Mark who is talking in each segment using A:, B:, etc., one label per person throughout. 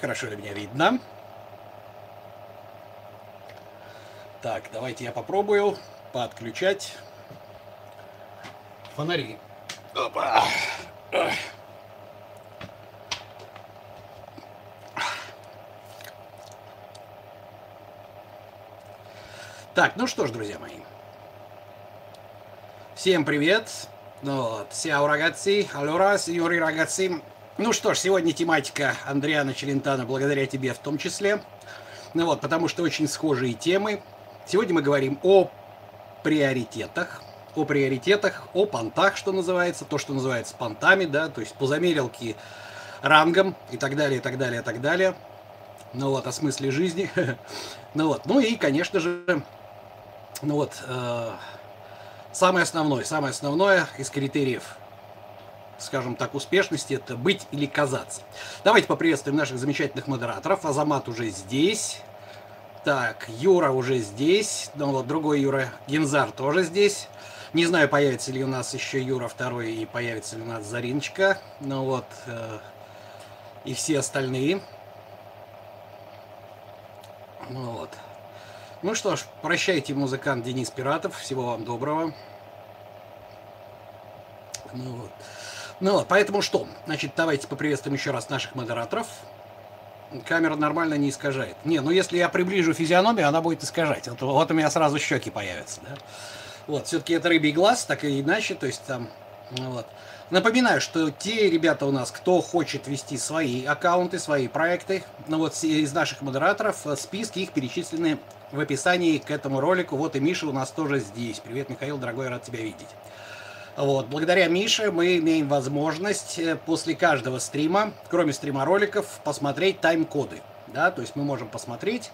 A: Хорошо ли меня видно? Так, давайте я попробую подключать фонари. Опа. Так, ну что ж, друзья мои. Всем привет. Ну вот, Сяо ragazzi, allora, signori ragazzi. Ну что ж, сегодня тематика Андриана Челентана, благодаря тебе в том числе. Ну вот, потому что очень схожие темы. Сегодня мы говорим о приоритетах, о приоритетах, о понтах, что называется, то, что называется понтами, да, то есть по замерилке рангом и так далее, и так далее, и так далее. Ну вот, о смысле жизни. ну вот, ну и, конечно же, ну вот, э, самое основное, самое основное из критериев скажем так, успешности, это быть или казаться. Давайте поприветствуем наших замечательных модераторов. Азамат уже здесь. Так, Юра уже здесь. Ну вот, другой Юра, Гензар тоже здесь. Не знаю, появится ли у нас еще Юра второй и появится ли у нас Зариночка. Ну вот, э, и все остальные. Ну вот. Ну что ж, прощайте, музыкант Денис Пиратов. Всего вам доброго. Ну вот. Ну вот, поэтому что? Значит, давайте поприветствуем еще раз наших модераторов. Камера нормально не искажает. Не, ну если я приближу физиономию, она будет искажать. Вот, вот у меня сразу щеки появятся, да? Вот, все-таки это рыбий глаз, так и иначе, то есть там, ну вот. Напоминаю, что те ребята у нас, кто хочет вести свои аккаунты, свои проекты, ну вот из наших модераторов, э, списки их перечислены в описании к этому ролику. Вот и Миша у нас тоже здесь. Привет, Михаил, дорогой, рад тебя видеть. Вот. Благодаря Мише мы имеем возможность э, после каждого стрима, кроме стрима роликов, посмотреть тайм-коды. Да? То есть мы можем посмотреть,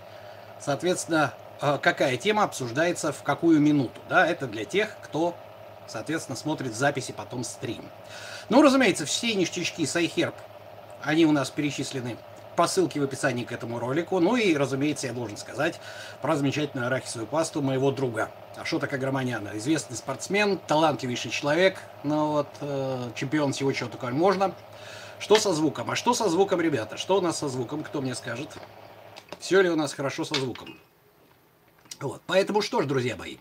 A: соответственно, э, какая тема обсуждается в какую минуту. Да? Это для тех, кто, соответственно, смотрит записи потом стрим. Ну, разумеется, все ништячки с iHerb, они у нас перечислены по ссылке в описании к этому ролику. Ну и, разумеется, я должен сказать про замечательную арахисовую пасту моего друга Ашота Каграманяна. Известный спортсмен, талантливейший человек, ну вот, э, чемпион всего, чего только можно. Что со звуком? А что со звуком, ребята? Что у нас со звуком? Кто мне скажет? Все ли у нас хорошо со звуком? Вот. Поэтому что ж, друзья мои,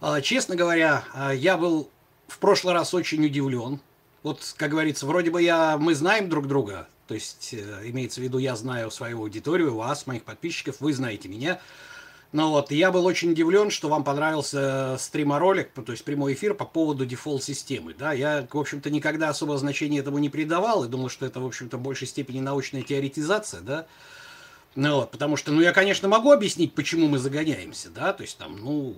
A: э, честно говоря, э, я был в прошлый раз очень удивлен. Вот, как говорится, вроде бы я, мы знаем друг друга, то есть, э, имеется в виду, я знаю свою аудиторию, вас, моих подписчиков, вы знаете меня. Но вот я был очень удивлен, что вам понравился стриморолик, то есть прямой эфир по поводу дефолт-системы. Да, я, в общем-то, никогда особого значения этому не придавал и думал, что это, в общем-то, в большей степени научная теоретизация, да. Ну вот, потому что, ну, я, конечно, могу объяснить, почему мы загоняемся, да, то есть там, ну,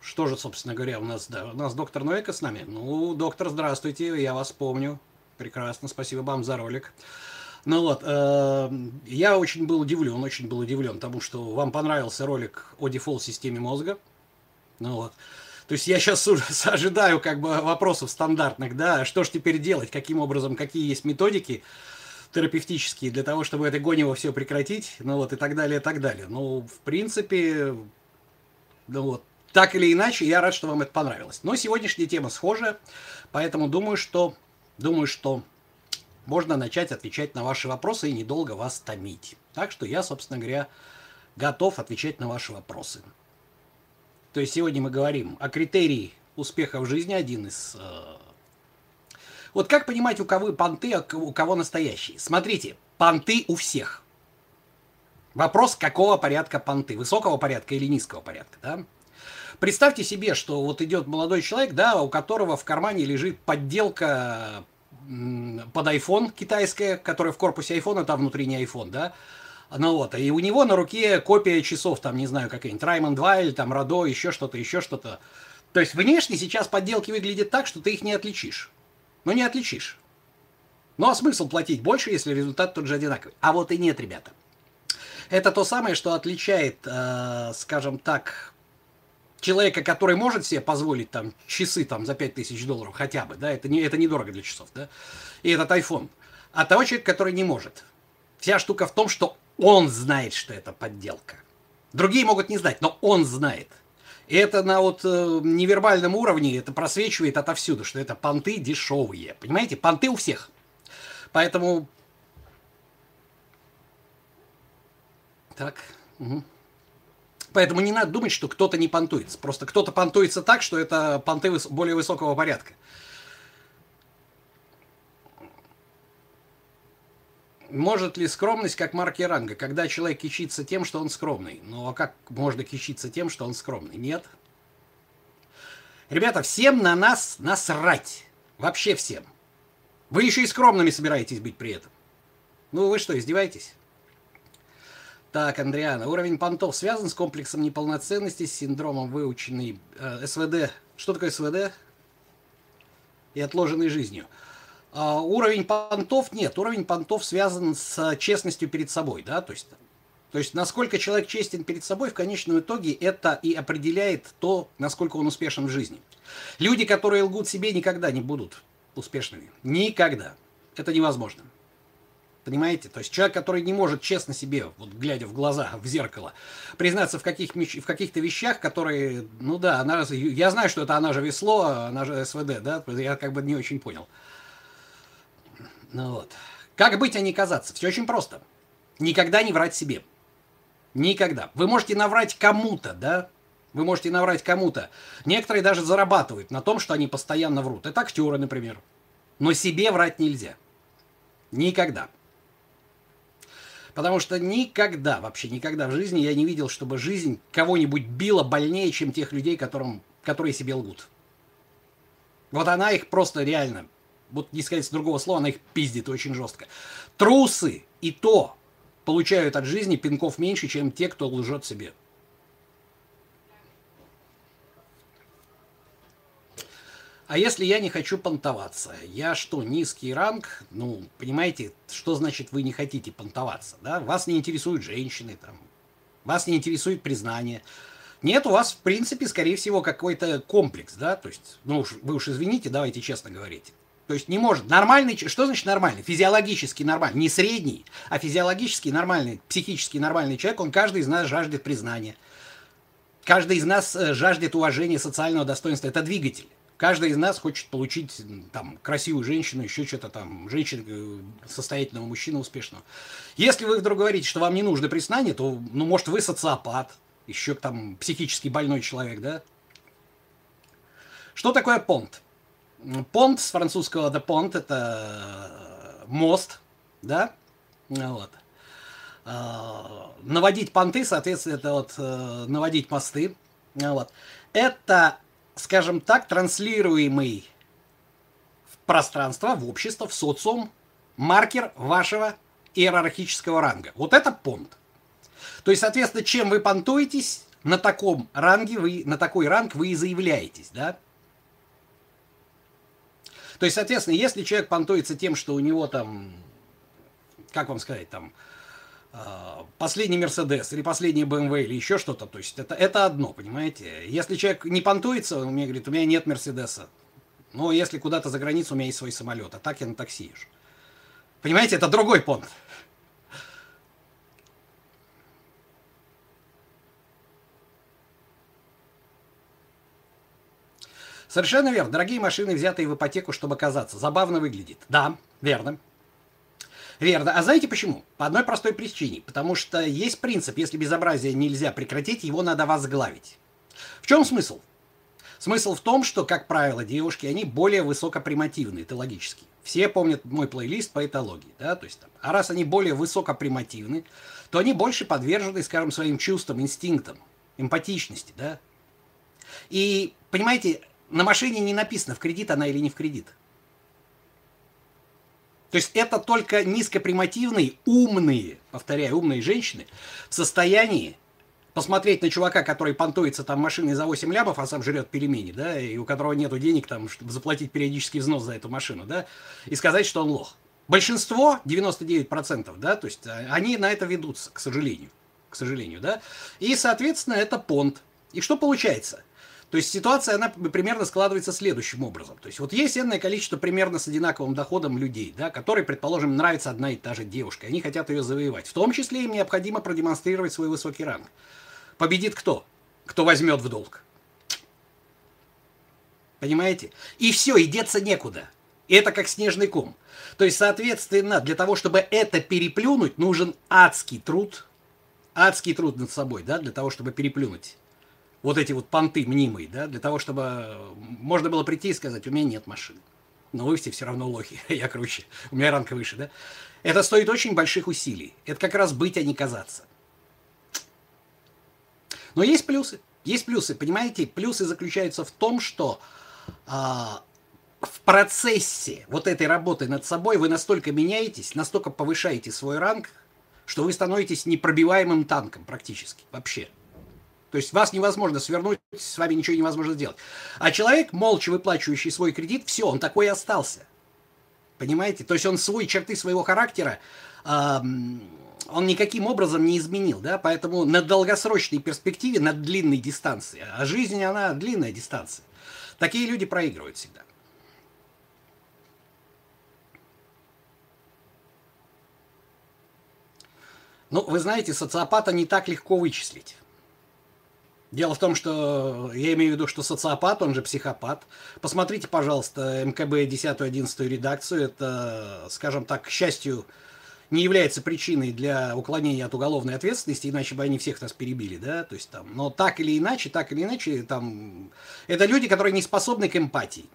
A: что же, собственно говоря, у нас, да, у нас доктор Нойка с нами. Ну, доктор, здравствуйте, я вас помню. Прекрасно, спасибо вам за ролик. Ну вот, э, я очень был удивлен, очень был удивлен тому, что вам понравился ролик о дефолт-системе мозга. Ну вот. То есть я сейчас ожидаю как бы вопросов стандартных, да, что же теперь делать, каким образом, какие есть методики терапевтические для того, чтобы это гонево все прекратить, ну вот, и так далее, и так далее. Ну, в принципе, ну вот, так или иначе, я рад, что вам это понравилось. Но сегодняшняя тема схожая, поэтому думаю, что Думаю, что можно начать отвечать на ваши вопросы и недолго вас томить. Так что я, собственно говоря, готов отвечать на ваши вопросы. То есть сегодня мы говорим о критерии успеха в жизни, один из... Э... Вот как понимать, у кого понты, а у кого настоящие? Смотрите, понты у всех. Вопрос, какого порядка понты? Высокого порядка или низкого порядка, да? Представьте себе, что вот идет молодой человек, да, у которого в кармане лежит подделка под iPhone китайская, которая в корпусе iPhone, там внутри не iPhone, да, ну вот, и у него на руке копия часов, там, не знаю, какая-нибудь Раймонд 2 или там Радо, еще что-то, еще что-то. То есть внешне сейчас подделки выглядят так, что ты их не отличишь. Ну, не отличишь. Ну, а смысл платить больше, если результат тот же одинаковый? А вот и нет, ребята. Это то самое, что отличает, э, скажем так, человека, который может себе позволить там часы там за 5000 долларов хотя бы, да, это, не, это недорого для часов, да, и этот iPhone, а того человека, который не может. Вся штука в том, что он знает, что это подделка. Другие могут не знать, но он знает. И это на вот э, невербальном уровне, это просвечивает отовсюду, что это понты дешевые. Понимаете, понты у всех. Поэтому Так. Угу. Поэтому не надо думать, что кто-то не понтуется. Просто кто-то понтуется так, что это понты более высокого порядка. Может ли скромность как марки ранга, когда человек кичится тем, что он скромный? Ну а как можно кичиться тем, что он скромный? Нет. Ребята, всем на нас насрать. Вообще всем. Вы еще и скромными собираетесь быть при этом. Ну вы что, издеваетесь? Так, Андриана, уровень понтов связан с комплексом неполноценности, с синдромом выученной э, СВД. Что такое СВД? И отложенной жизнью. А, уровень понтов нет. Уровень понтов связан с честностью перед собой, да, то есть, то есть насколько человек честен перед собой в конечном итоге это и определяет то, насколько он успешен в жизни. Люди, которые лгут себе, никогда не будут успешными. Никогда. Это невозможно. Понимаете? То есть человек, который не может честно себе, вот глядя в глаза, в зеркало, признаться в, каких, в каких-то вещах, которые, ну да, она, я знаю, что это она же весло, она же СВД, да, я как бы не очень понял. Ну вот. Как быть, а не казаться? Все очень просто. Никогда не врать себе. Никогда. Вы можете наврать кому-то, да? Вы можете наврать кому-то. Некоторые даже зарабатывают на том, что они постоянно врут. Это актеры, например. Но себе врать нельзя. Никогда. Потому что никогда, вообще никогда в жизни я не видел, чтобы жизнь кого-нибудь била больнее, чем тех людей, которым, которые себе лгут. Вот она их просто реально, вот не сказать другого слова, она их пиздит очень жестко. Трусы и то получают от жизни пинков меньше, чем те, кто лжет себе. А если я не хочу понтоваться? Я что, низкий ранг? Ну, понимаете, что значит вы не хотите понтоваться? Да? Вас не интересуют женщины, там, вас не интересует признание. Нет, у вас, в принципе, скорее всего, какой-то комплекс, да, то есть, ну, вы уж извините, давайте честно говорить. То есть не может. Нормальный, что значит нормальный? Физиологически нормальный. Не средний, а физиологически нормальный, психически нормальный человек, он каждый из нас жаждет признания. Каждый из нас э, жаждет уважения, социального достоинства. Это двигатель. Каждый из нас хочет получить там красивую женщину, еще что-то там, женщину, э, состоятельного мужчину успешного. Если вы вдруг говорите, что вам не нужно признание, то, ну, может, вы социопат, еще там психически больной человек, да? Что такое понт? Понт с французского de pont это э, мост, да? Вот. А, наводить понты, соответственно, это вот э, наводить мосты. Вот. Это скажем так, транслируемый в пространство, в общество, в социум, маркер вашего иерархического ранга. Вот это понт. То есть, соответственно, чем вы понтуетесь, на таком ранге вы, на такой ранг вы и заявляетесь, да? То есть, соответственно, если человек понтуется тем, что у него там, как вам сказать, там, последний Мерседес или последний BMW или еще что-то. То есть это, это одно, понимаете? Если человек не понтуется, он мне говорит, у меня нет Мерседеса. Но если куда-то за границу, у меня есть свой самолет, а так я на такси езжу. Понимаете, это другой понт. Совершенно верно. Дорогие машины, взятые в ипотеку, чтобы казаться. Забавно выглядит. Да, верно. Верно. А знаете почему? По одной простой причине. Потому что есть принцип, если безобразие нельзя прекратить, его надо возглавить. В чем смысл? Смысл в том, что, как правило, девушки, они более высокопримативные, это логически. Все помнят мой плейлист по этологии, да, то есть там, а раз они более высокопримативны, то они больше подвержены, скажем, своим чувствам, инстинктам, эмпатичности, да. И, понимаете, на машине не написано, в кредит она или не в кредит. То есть это только низкопримативные, умные, повторяю, умные женщины в состоянии посмотреть на чувака, который понтуется там машиной за 8 лямов, а сам жрет пельмени, да, и у которого нету денег там, чтобы заплатить периодический взнос за эту машину, да, и сказать, что он лох. Большинство, 99%, да, то есть а, они на это ведутся, к сожалению, к сожалению, да, и, соответственно, это понт. И что получается? То есть ситуация, она примерно складывается следующим образом. То есть вот есть энное количество примерно с одинаковым доходом людей, да, которые, предположим, нравится одна и та же девушка, они хотят ее завоевать. В том числе им необходимо продемонстрировать свой высокий ранг. Победит кто? Кто возьмет в долг. Понимаете? И все, и деться некуда. Это как снежный ком. То есть, соответственно, для того, чтобы это переплюнуть, нужен адский труд, адский труд над собой, да, для того, чтобы переплюнуть вот эти вот понты мнимые, да, для того, чтобы можно было прийти и сказать, у меня нет машины. Но вы все все равно лохи, я круче, у меня ранка выше, да. Это стоит очень больших усилий. Это как раз быть, а не казаться. Но есть плюсы. Есть плюсы, понимаете? Плюсы заключаются в том, что а, в процессе вот этой работы над собой вы настолько меняетесь, настолько повышаете свой ранг, что вы становитесь непробиваемым танком практически вообще. То есть вас невозможно свернуть, с вами ничего невозможно сделать. А человек, молча выплачивающий свой кредит, все, он такой и остался. Понимаете? То есть он свой черты своего характера, э, он никаким образом не изменил, да, поэтому на долгосрочной перспективе, на длинной дистанции, а жизнь, она длинная дистанция, такие люди проигрывают всегда. Ну, вы знаете, социопата не так легко вычислить. Дело в том, что я имею в виду, что социопат, он же психопат. Посмотрите, пожалуйста, МКБ 10-11 редакцию. Это, скажем так, к счастью, не является причиной для уклонения от уголовной ответственности, иначе бы они всех нас перебили, да, то есть там, но так или иначе, так или иначе, там, это люди, которые не способны к эмпатии.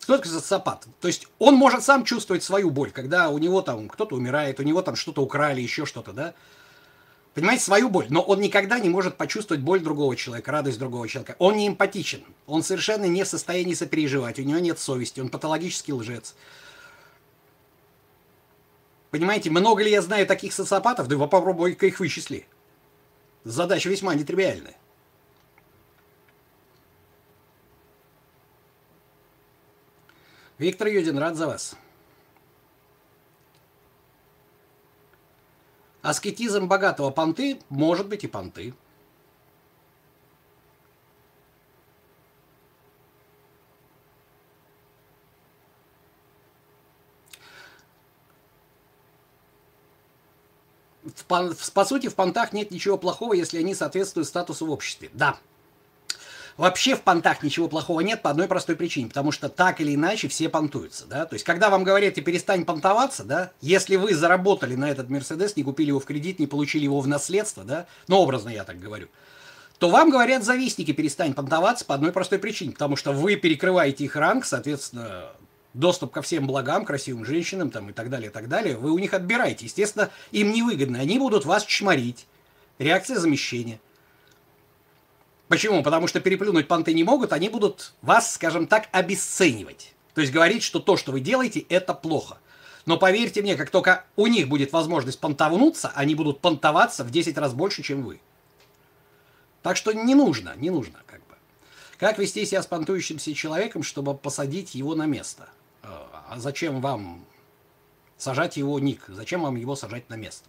A: Кто такой социопат? То есть он может сам чувствовать свою боль, когда у него там кто-то умирает, у него там что-то украли, еще что-то, да, Понимаете, свою боль. Но он никогда не может почувствовать боль другого человека, радость другого человека. Он не эмпатичен. Он совершенно не в состоянии сопереживать. У него нет совести. Он патологический лжец. Понимаете, много ли я знаю таких социопатов? Да вы попробуй-ка их вычисли. Задача весьма нетривиальная. Виктор Юдин, рад за вас. Аскетизм богатого понты может быть и понты. В, по сути, в понтах нет ничего плохого, если они соответствуют статусу в обществе. Да, Вообще в понтах ничего плохого нет по одной простой причине, потому что так или иначе все понтуются, да, то есть когда вам говорят, ты перестань понтоваться, да, если вы заработали на этот Мерседес, не купили его в кредит, не получили его в наследство, да, ну образно я так говорю, то вам говорят завистники, перестань понтоваться по одной простой причине, потому что вы перекрываете их ранг, соответственно, доступ ко всем благам, красивым женщинам там, и так далее, и так далее, вы у них отбираете. Естественно, им невыгодно, они будут вас чморить. Реакция замещения. Почему? Потому что переплюнуть понты не могут, они будут вас, скажем так, обесценивать. То есть говорить, что то, что вы делаете, это плохо. Но поверьте мне, как только у них будет возможность понтовнуться, они будут понтоваться в 10 раз больше, чем вы. Так что не нужно, не нужно как бы. Как вести себя с понтующимся человеком, чтобы посадить его на место? А зачем вам сажать его ник? Зачем вам его сажать на место?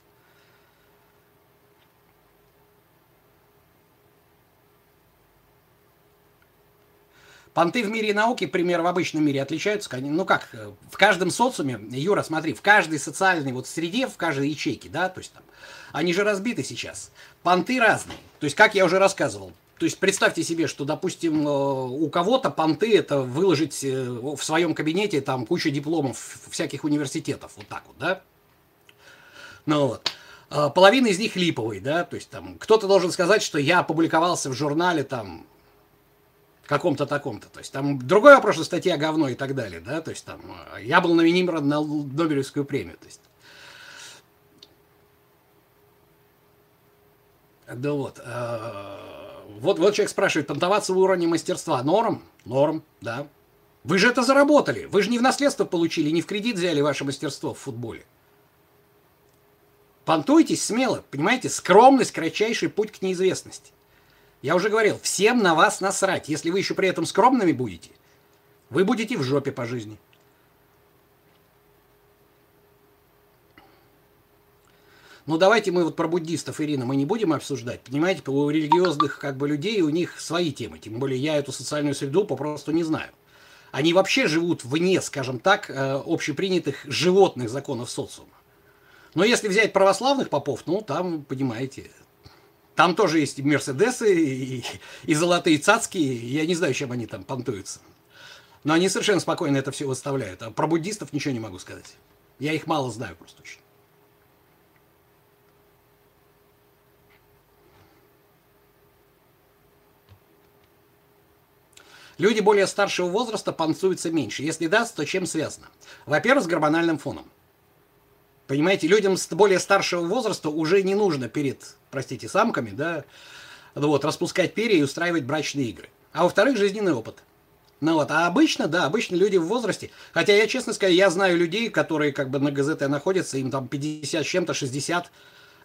A: Понты в мире науки, пример в обычном мире, отличаются, ну как, э, в каждом социуме, Юра, смотри, в каждой социальной вот среде, в каждой ячейке, да, то есть там, они же разбиты сейчас. Понты разные. То есть, как я уже рассказывал, то есть представьте себе, что, допустим, э, у кого-то понты это выложить э, в своем кабинете там кучу дипломов всяких университетов, вот так вот, да? Ну вот. А половина из них липовые, да, то есть там кто-то должен сказать, что я опубликовался в журнале там каком-то таком-то. То есть там другой вопрос, что статья говно и так далее, да, то есть там э, я был номинирован на Нобелевскую премию, то есть. Да вот. Э, вот, вот человек спрашивает, понтоваться в уровне мастерства. Норм? Норм, да. Вы же это заработали. Вы же не в наследство получили, не в кредит взяли ваше мастерство в футболе. Понтуйтесь смело, понимаете? Скромность – кратчайший путь к неизвестности. Я уже говорил, всем на вас насрать. Если вы еще при этом скромными будете, вы будете в жопе по жизни. Ну давайте мы вот про буддистов, Ирина, мы не будем обсуждать. Понимаете, у религиозных как бы людей у них свои темы. Тем более я эту социальную среду попросту не знаю. Они вообще живут вне, скажем так, э, общепринятых животных законов социума. Но если взять православных попов, ну там, понимаете, там тоже есть мерседесы и, и золотые цацки. Я не знаю, чем они там понтуются. Но они совершенно спокойно это все выставляют. А про буддистов ничего не могу сказать. Я их мало знаю просто очень. Люди более старшего возраста панцуются меньше. Если да, то чем связано? Во-первых, с гормональным фоном. Понимаете, людям с более старшего возраста уже не нужно перед, простите, самками, да, вот, распускать перья и устраивать брачные игры. А во-вторых, жизненный опыт. Ну вот, а обычно, да, обычно люди в возрасте, хотя я честно скажу, я знаю людей, которые как бы на ГЗТ находятся, им там 50 с чем-то, 60,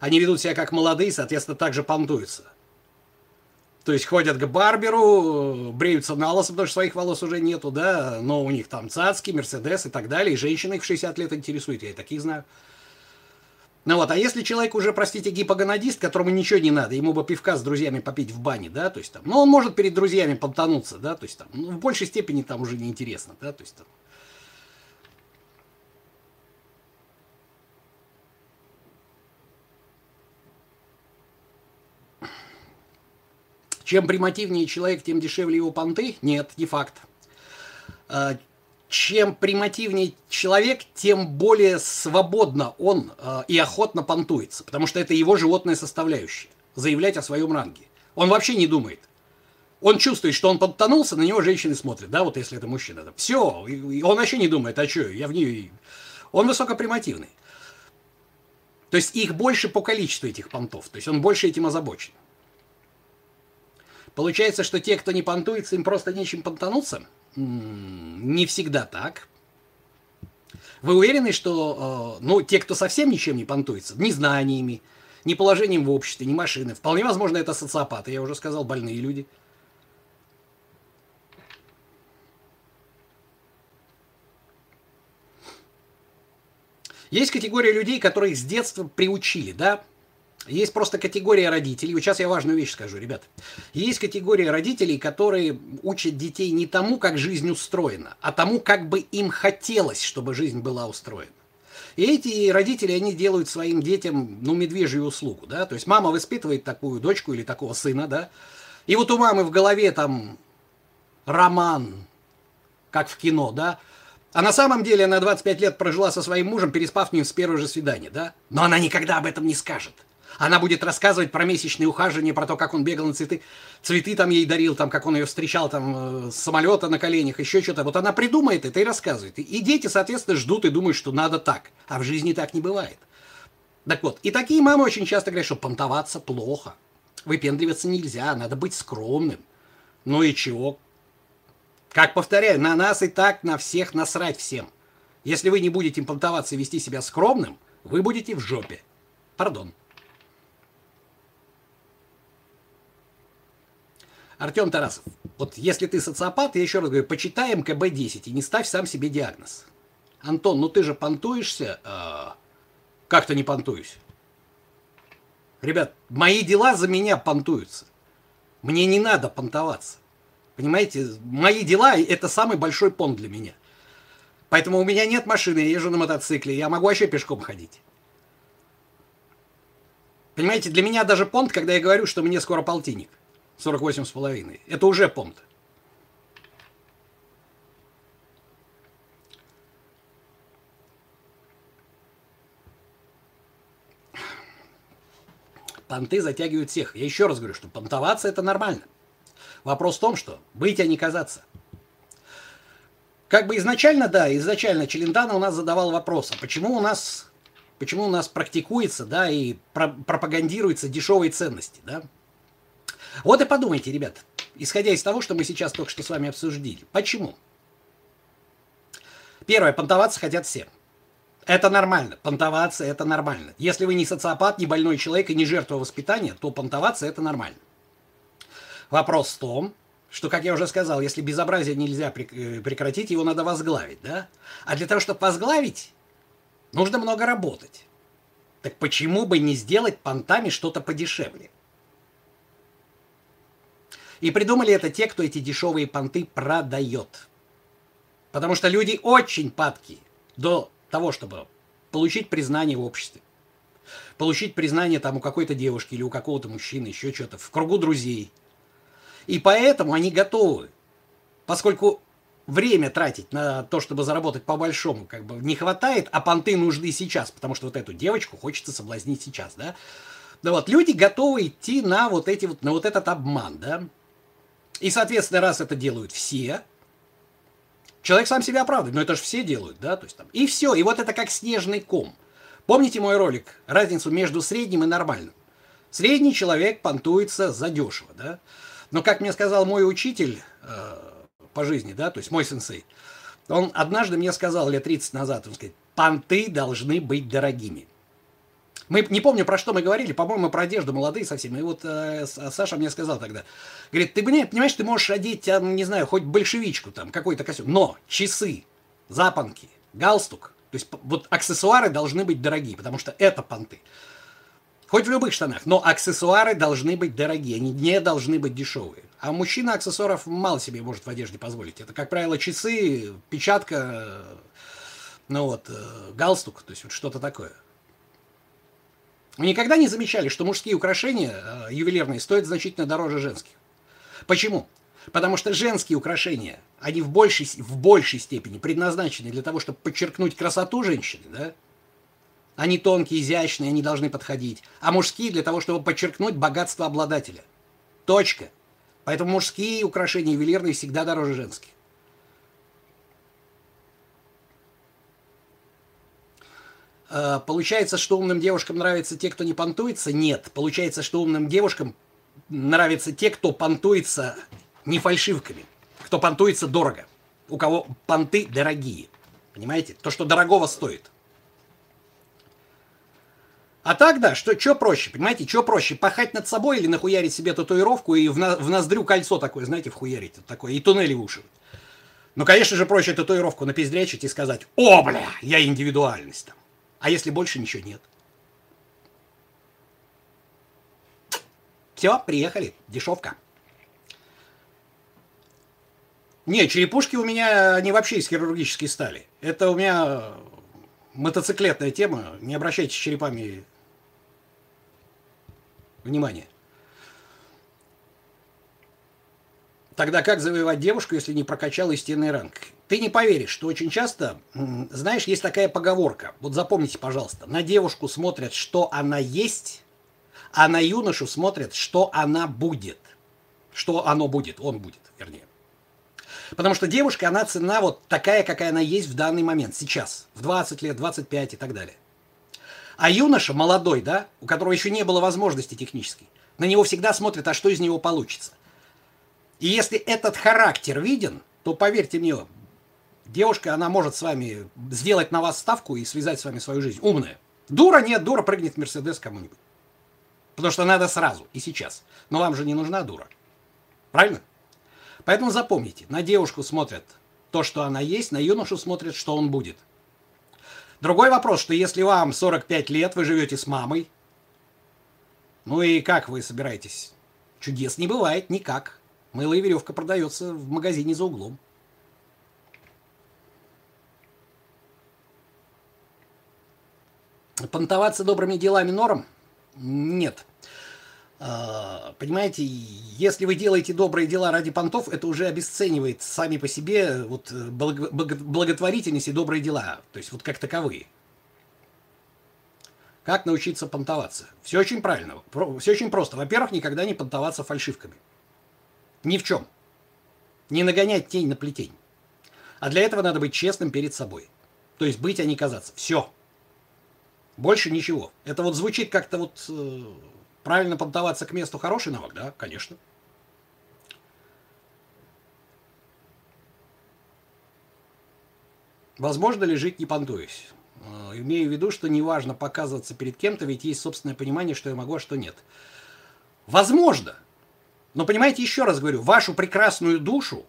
A: они ведут себя как молодые, соответственно, также понтуются. То есть ходят к барберу, бреются на лосо, потому что своих волос уже нету, да, но у них там цацки, мерседес и так далее, и женщины их в 60 лет интересуют, я и таких знаю. Ну вот, а если человек уже, простите, гипогонадист, которому ничего не надо, ему бы пивка с друзьями попить в бане, да, то есть там, ну он может перед друзьями подтонуться, да, то есть там, ну, в большей степени там уже неинтересно, да, то есть там. Чем примативнее человек, тем дешевле его понты? Нет, не факт. Чем примативнее человек, тем более свободно он э, и охотно понтуется, потому что это его животная составляющая, заявлять о своем ранге. Он вообще не думает. Он чувствует, что он подтонулся, на него женщины смотрят, да, вот если это мужчина. Да. Все, он вообще не думает, а что, я в нее... Он высокопримативный. То есть их больше по количеству этих понтов, то есть он больше этим озабочен. Получается, что те, кто не понтуется, им просто нечем понтануться – не всегда так. Вы уверены, что э, ну, те, кто совсем ничем не понтуется, ни знаниями, ни положением в обществе, ни машины, вполне возможно, это социопаты, я уже сказал, больные люди. Есть категория людей, которых с детства приучили, да, есть просто категория родителей. Вот сейчас я важную вещь скажу, ребят. Есть категория родителей, которые учат детей не тому, как жизнь устроена, а тому, как бы им хотелось, чтобы жизнь была устроена. И эти родители, они делают своим детям, ну, медвежью услугу, да, то есть мама воспитывает такую дочку или такого сына, да, и вот у мамы в голове там роман, как в кино, да, а на самом деле она 25 лет прожила со своим мужем, переспав с ним с первого же свидания, да, но она никогда об этом не скажет. Она будет рассказывать про месячные ухаживания, про то, как он бегал на цветы, цветы там ей дарил, там, как он ее встречал там э, с самолета на коленях, еще что-то. Вот она придумает это и рассказывает. И дети, соответственно, ждут и думают, что надо так. А в жизни так не бывает. Так вот, и такие мамы очень часто говорят, что понтоваться плохо. Выпендриваться нельзя, надо быть скромным. Ну и чего? Как повторяю, на нас и так, на всех насрать всем. Если вы не будете понтоваться и вести себя скромным, вы будете в жопе. Пардон. Артем Тарасов, вот если ты социопат, я еще раз говорю, почитай МКБ-10 и не ставь сам себе диагноз. Антон, ну ты же понтуешься? А, как-то не понтуюсь. Ребят, мои дела за меня понтуются. Мне не надо понтоваться. Понимаете, мои дела – это самый большой понт для меня. Поэтому у меня нет машины, я езжу на мотоцикле, я могу вообще пешком ходить. Понимаете, для меня даже понт, когда я говорю, что мне скоро полтинник. 48 с половиной. Это уже понт. Понты затягивают всех. Я еще раз говорю, что понтоваться это нормально. Вопрос в том, что быть, а не казаться. Как бы изначально, да, изначально Челентано у нас задавал вопрос, а почему у нас, почему у нас практикуется, да, и пропагандируется дешевые ценности, да? Вот и подумайте, ребят, исходя из того, что мы сейчас только что с вами обсудили. Почему? Первое, понтоваться хотят все. Это нормально. Понтоваться – это нормально. Если вы не социопат, не больной человек и не жертва воспитания, то понтоваться – это нормально. Вопрос в том, что, как я уже сказал, если безобразие нельзя э, прекратить, его надо возглавить, да? А для того, чтобы возглавить, нужно много работать. Так почему бы не сделать понтами что-то подешевле? И придумали это те, кто эти дешевые понты продает. Потому что люди очень падки до того, чтобы получить признание в обществе. Получить признание там у какой-то девушки или у какого-то мужчины, еще что-то, в кругу друзей. И поэтому они готовы, поскольку время тратить на то, чтобы заработать по-большому, как бы не хватает, а понты нужны сейчас, потому что вот эту девочку хочется соблазнить сейчас, да. Да вот, люди готовы идти на вот эти вот, на вот этот обман, да. И, соответственно, раз это делают все, человек сам себя оправдывает, но это же все делают, да, то есть там, и все, и вот это как снежный ком. Помните мой ролик, разницу между средним и нормальным? Средний человек понтуется задешево, да, но, как мне сказал мой учитель э, по жизни, да, то есть мой сенсей, он однажды мне сказал лет 30 назад, он сказал, понты должны быть дорогими. Мы не помню, про что мы говорили, по-моему, про одежду молодые совсем. И вот э, Саша мне сказал тогда, говорит, ты понимаешь, ты можешь одеть, не знаю, хоть большевичку там, какой-то костюм, но часы, запонки, галстук, то есть вот аксессуары должны быть дорогие, потому что это понты. Хоть в любых штанах, но аксессуары должны быть дорогие, они не должны быть дешевые. А мужчина аксессуаров мало себе может в одежде позволить. Это, как правило, часы, печатка, ну вот, э, галстук, то есть вот что-то такое. Вы никогда не замечали, что мужские украшения э, ювелирные стоят значительно дороже женских? Почему? Потому что женские украшения, они в большей, в большей степени предназначены для того, чтобы подчеркнуть красоту женщины, да? Они тонкие, изящные, они должны подходить. А мужские для того, чтобы подчеркнуть богатство обладателя. Точка. Поэтому мужские украшения ювелирные всегда дороже женских. Получается, что умным девушкам нравятся те, кто не понтуется? Нет. Получается, что умным девушкам нравятся те, кто понтуется не фальшивками, кто понтуется дорого, у кого понты дорогие. Понимаете? То, что дорогого стоит. А так, да, что, что проще, понимаете, что проще, пахать над собой или нахуярить себе татуировку и в, на, в ноздрю кольцо такое, знаете, вхуярить вот такое, и туннели в уши. Ну, конечно же, проще татуировку напиздрячить и сказать, о, бля, я индивидуальность там. А если больше ничего нет? Все, приехали, дешевка. Не, черепушки у меня, они вообще из хирургической стали. Это у меня мотоциклетная тема. Не обращайтесь с черепами внимания. Тогда как завоевать девушку, если не прокачал истинный ранг? Ты не поверишь, что очень часто, знаешь, есть такая поговорка. Вот запомните, пожалуйста. На девушку смотрят, что она есть, а на юношу смотрят, что она будет. Что оно будет, он будет, вернее. Потому что девушка, она цена вот такая, какая она есть в данный момент, сейчас, в 20 лет, 25 и так далее. А юноша, молодой, да, у которого еще не было возможности технической, на него всегда смотрят, а что из него получится. И если этот характер виден, то поверьте мне, девушка, она может с вами сделать на вас ставку и связать с вами свою жизнь. Умная. Дура нет, дура прыгнет в Мерседес кому-нибудь. Потому что надо сразу и сейчас. Но вам же не нужна дура. Правильно? Поэтому запомните, на девушку смотрят то, что она есть, на юношу смотрят, что он будет. Другой вопрос, что если вам 45 лет, вы живете с мамой, ну и как вы собираетесь? Чудес не бывает никак. Мыло и веревка продается в магазине за углом. Понтоваться добрыми делами норм? Нет. А, понимаете, если вы делаете добрые дела ради понтов, это уже обесценивает сами по себе вот, э, благотворительность и добрые дела, то есть вот как таковые. Как научиться понтоваться? Все очень правильно, все очень просто. Во-первых, никогда не понтоваться фальшивками. Ни в чем. Не нагонять тень на плетень. А для этого надо быть честным перед собой. То есть быть, а не казаться. Все. Больше ничего. Это вот звучит как-то вот э, правильно поддаваться к месту хороший навык, да, конечно. Возможно ли жить не понтуясь? Э, имею в виду, что неважно показываться перед кем-то, ведь есть собственное понимание, что я могу, а что нет. Возможно. Но понимаете, еще раз говорю, вашу прекрасную душу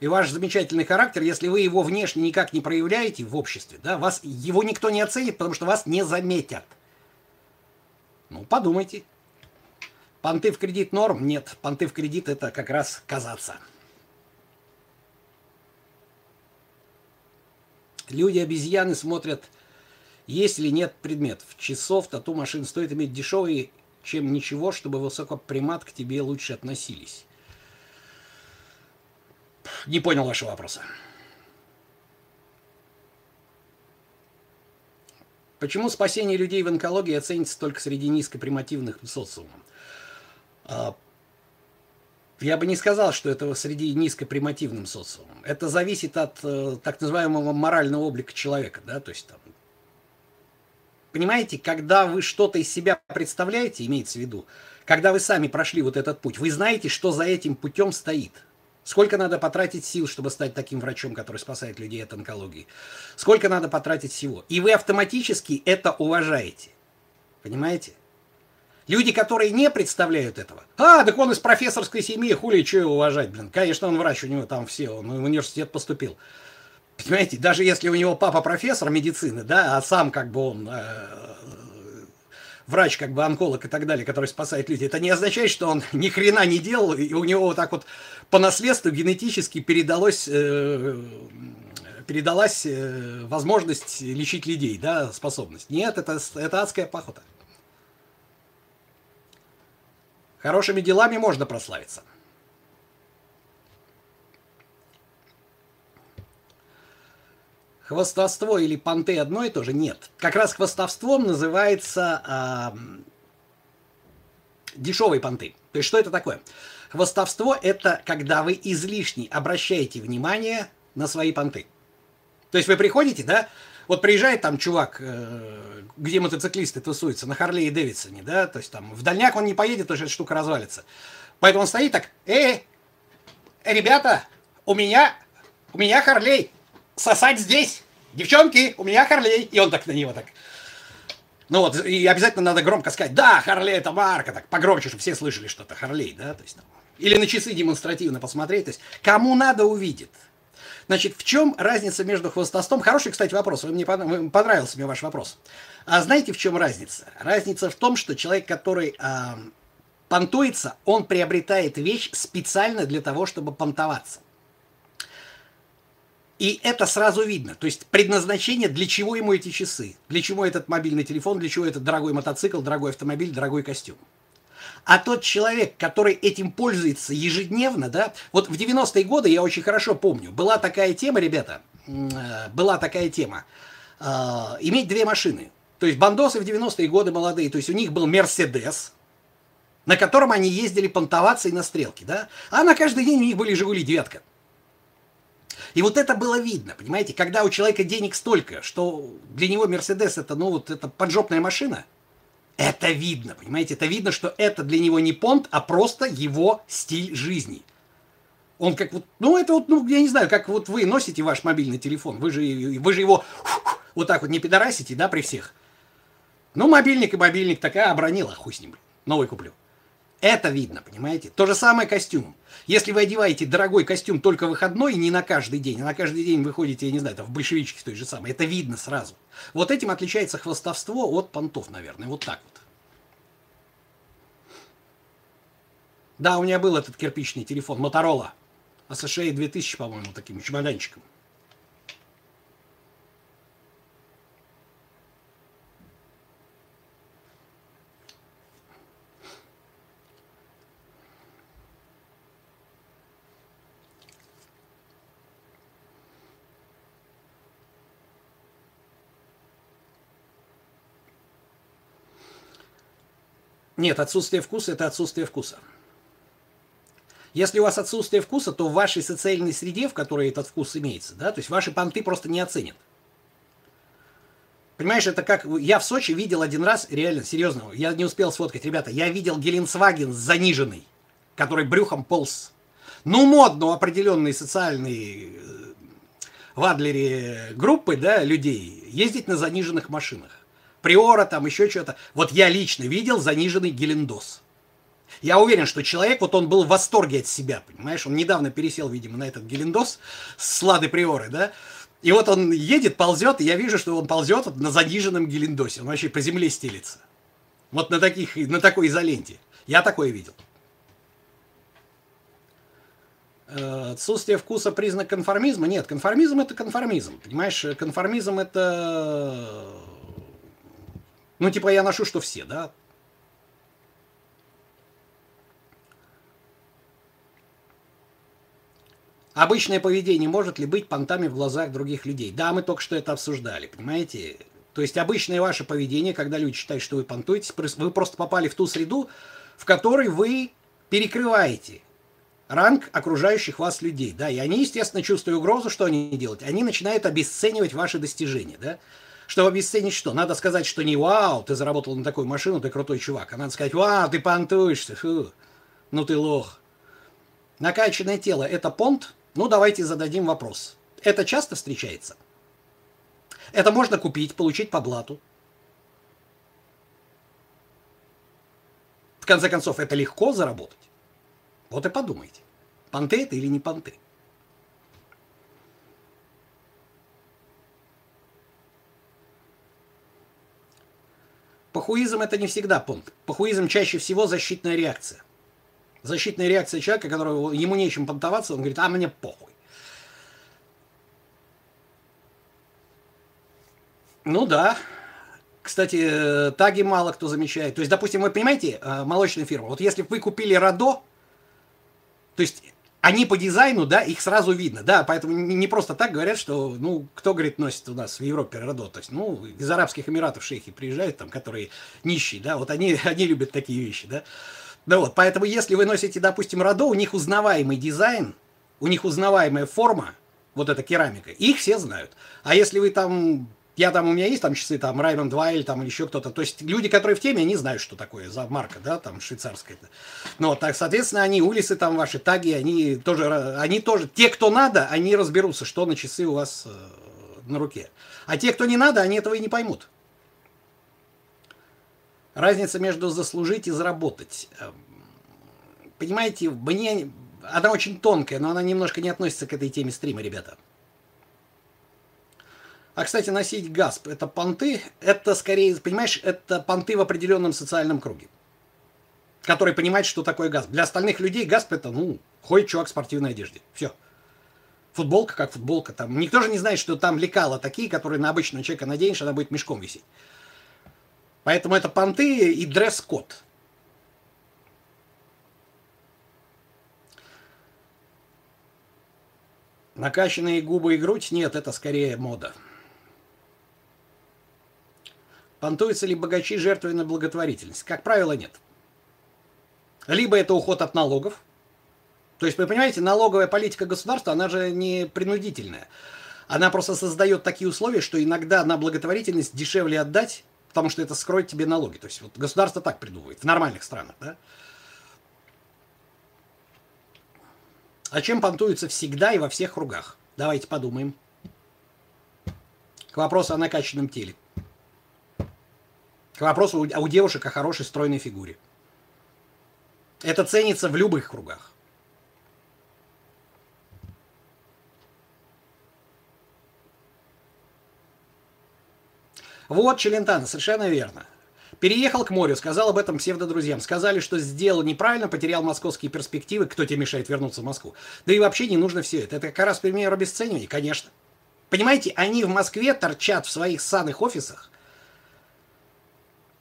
A: и ваш замечательный характер, если вы его внешне никак не проявляете в обществе, да, вас его никто не оценит, потому что вас не заметят. Ну, подумайте. Понты в кредит норм? Нет, понты в кредит это как раз казаться. Люди-обезьяны смотрят, есть или нет предметов. Часов, тату-машин стоит иметь дешевые чем ничего, чтобы высокопримат к тебе лучше относились. Не понял вашего вопроса. Почему спасение людей в онкологии оценится только среди низкопримативных социумов? А, Я бы не сказал, что это среди низкопримативным социумом. Это зависит от э, так называемого морального облика человека, да, то есть там. Понимаете, когда вы что-то из себя представляете, имеется в виду, когда вы сами прошли вот этот путь, вы знаете, что за этим путем стоит. Сколько надо потратить сил, чтобы стать таким врачом, который спасает людей от онкологии? Сколько надо потратить всего? И вы автоматически это уважаете. Понимаете? Люди, которые не представляют этого. А, так он из профессорской семьи, хули, что его уважать, блин. Конечно, он врач, у него там все, он в университет поступил. Понимаете, даже если у него папа профессор медицины, да, а сам как бы он э, врач, как бы онколог и так далее, который спасает людей, это не означает, что он ни хрена не делал, и у него вот так вот по наследству генетически передалось, э, передалась э, возможность лечить людей, да, способность. Нет, это, это адская пахота. Хорошими делами можно прославиться. Хвостовство или понты одно и то же? Нет. Как раз хвостовством называется э, дешевые понты. То есть что это такое? Хвостовство – это когда вы излишне обращаете внимание на свои понты. То есть вы приходите, да, вот приезжает там чувак, э, где мотоциклисты тусуются, на Харле и Дэвидсоне, да, то есть там в дальняк он не поедет, потому что эта штука развалится. Поэтому он стоит так, эй, ребята, у меня, у меня Харлей, сосать здесь, девчонки, у меня Харлей. И он так на него так. Ну вот, и обязательно надо громко сказать, да, Харлей это марка, так погромче, чтобы все слышали, что это Харлей, да, то есть там. Или на часы демонстративно посмотреть, то есть кому надо увидит. Значит, в чем разница между хвостостом? Хороший, кстати, вопрос. Вы мне понравился мне ваш вопрос. А знаете, в чем разница? Разница в том, что человек, который а, понтуется, он приобретает вещь специально для того, чтобы понтоваться. И это сразу видно. То есть предназначение, для чего ему эти часы, для чего этот мобильный телефон, для чего этот дорогой мотоцикл, дорогой автомобиль, дорогой костюм. А тот человек, который этим пользуется ежедневно, да, вот в 90-е годы, я очень хорошо помню, была такая тема, ребята, э, была такая тема, э, иметь две машины. То есть бандосы в 90-е годы молодые, то есть у них был Мерседес, на котором они ездили понтоваться и на стрелки, да, а на каждый день у них были Жигули девятка. И вот это было видно, понимаете, когда у человека денег столько, что для него Мерседес это, ну вот, это поджопная машина – это видно, понимаете? Это видно, что это для него не понт, а просто его стиль жизни. Он как вот, ну это вот, ну я не знаю, как вот вы носите ваш мобильный телефон, вы же, вы же его вот так вот не пидорасите, да, при всех. Ну мобильник и мобильник такая обронила, хуй с ним, новый куплю. Это видно, понимаете? То же самое костюм. Если вы одеваете дорогой костюм только выходной, не на каждый день, а на каждый день вы ходите, я не знаю, там, в большевичке той же самой, это видно сразу. Вот этим отличается хвостовство от понтов, наверное, вот так вот. Да, у меня был этот кирпичный телефон, Моторола. ASHA 2000, по-моему, таким чемоданчиком. Нет, отсутствие вкуса – это отсутствие вкуса. Если у вас отсутствие вкуса, то в вашей социальной среде, в которой этот вкус имеется, да, то есть ваши понты просто не оценят. Понимаешь, это как... Я в Сочи видел один раз, реально, серьезно, я не успел сфоткать, ребята, я видел Геленсваген заниженный, который брюхом полз. Ну, модно у определенной социальной э, в Адлере группы, да, людей ездить на заниженных машинах. Приора, там еще что-то. Вот я лично видел заниженный Гелендос. Я уверен, что человек, вот он был в восторге от себя, понимаешь? Он недавно пересел, видимо, на этот Гелендос с Лады Приоры, да? И вот он едет, ползет, и я вижу, что он ползет вот на заниженном Гелендосе. Он вообще по земле стелится. Вот на, таких, на такой изоленте. Я такое видел. Э, отсутствие вкуса признак конформизма? Нет, конформизм это конформизм. Понимаешь, конформизм это ну, типа, я ношу, что все, да? Обычное поведение может ли быть понтами в глазах других людей? Да, мы только что это обсуждали, понимаете? То есть обычное ваше поведение, когда люди считают, что вы понтуетесь, вы просто попали в ту среду, в которой вы перекрываете ранг окружающих вас людей, да, и они, естественно, чувствуя угрозу, что они делают? Они начинают обесценивать ваши достижения, да. Чтобы обесценить что? Надо сказать, что не «Вау, ты заработал на такую машину, ты крутой чувак», а надо сказать «Вау, ты понтуешься, фу, ну ты лох». Накачанное тело – это понт? Ну, давайте зададим вопрос. Это часто встречается? Это можно купить, получить по блату. В конце концов, это легко заработать. Вот и подумайте, понты это или не понты. Похуизм это не всегда понт. Похуизм чаще всего защитная реакция. Защитная реакция человека, которого ему нечем понтоваться, он говорит, а мне похуй. Ну да. Кстати, таги мало кто замечает. То есть, допустим, вы понимаете, э, молочная фирма, вот если бы вы купили Радо, то есть они по дизайну, да, их сразу видно, да, поэтому не просто так говорят, что, ну, кто, говорит, носит у нас в Европе Радо, то есть, ну, из Арабских Эмиратов шейхи приезжают, там, которые нищие, да, вот они, они любят такие вещи, да. Да вот, поэтому если вы носите, допустим, Радо, у них узнаваемый дизайн, у них узнаваемая форма, вот эта керамика, их все знают. А если вы там я там, у меня есть там часы, там, Раймонд Вайль, там, или еще кто-то. То есть люди, которые в теме, они знают, что такое за марка, да, там, швейцарская. Ну, так, соответственно, они, улицы там, ваши таги, они тоже, они тоже, те, кто надо, они разберутся, что на часы у вас э, на руке. А те, кто не надо, они этого и не поймут. Разница между заслужить и заработать. Эм, понимаете, мне, она очень тонкая, но она немножко не относится к этой теме стрима, ребята. А, кстати, носить гасп – это понты, это скорее, понимаешь, это понты в определенном социальном круге, который понимает, что такое гасп. Для остальных людей гасп – это, ну, ходит чувак в спортивной одежде. Все. Футболка как футболка. Там. Никто же не знает, что там лекала такие, которые на обычного человека наденешь, она будет мешком висеть. Поэтому это понты и дресс-код. Накачанные губы и грудь? Нет, это скорее мода. Понтуются ли богачи жертвой на благотворительность? Как правило, нет. Либо это уход от налогов. То есть, вы понимаете, налоговая политика государства, она же не принудительная. Она просто создает такие условия, что иногда на благотворительность дешевле отдать, потому что это скроет тебе налоги. То есть вот государство так придумывает в нормальных странах. Да? А чем понтуются всегда и во всех кругах? Давайте подумаем. К вопросу о накачанном теле. К вопросу у девушек о хорошей стройной фигуре. Это ценится в любых кругах. Вот, Челентано, совершенно верно. Переехал к морю, сказал об этом псевдодрузьям. Сказали, что сделал неправильно, потерял московские перспективы. Кто тебе мешает вернуться в Москву? Да и вообще не нужно все это. Это как раз пример обесценивания, конечно. Понимаете, они в Москве торчат в своих санных офисах,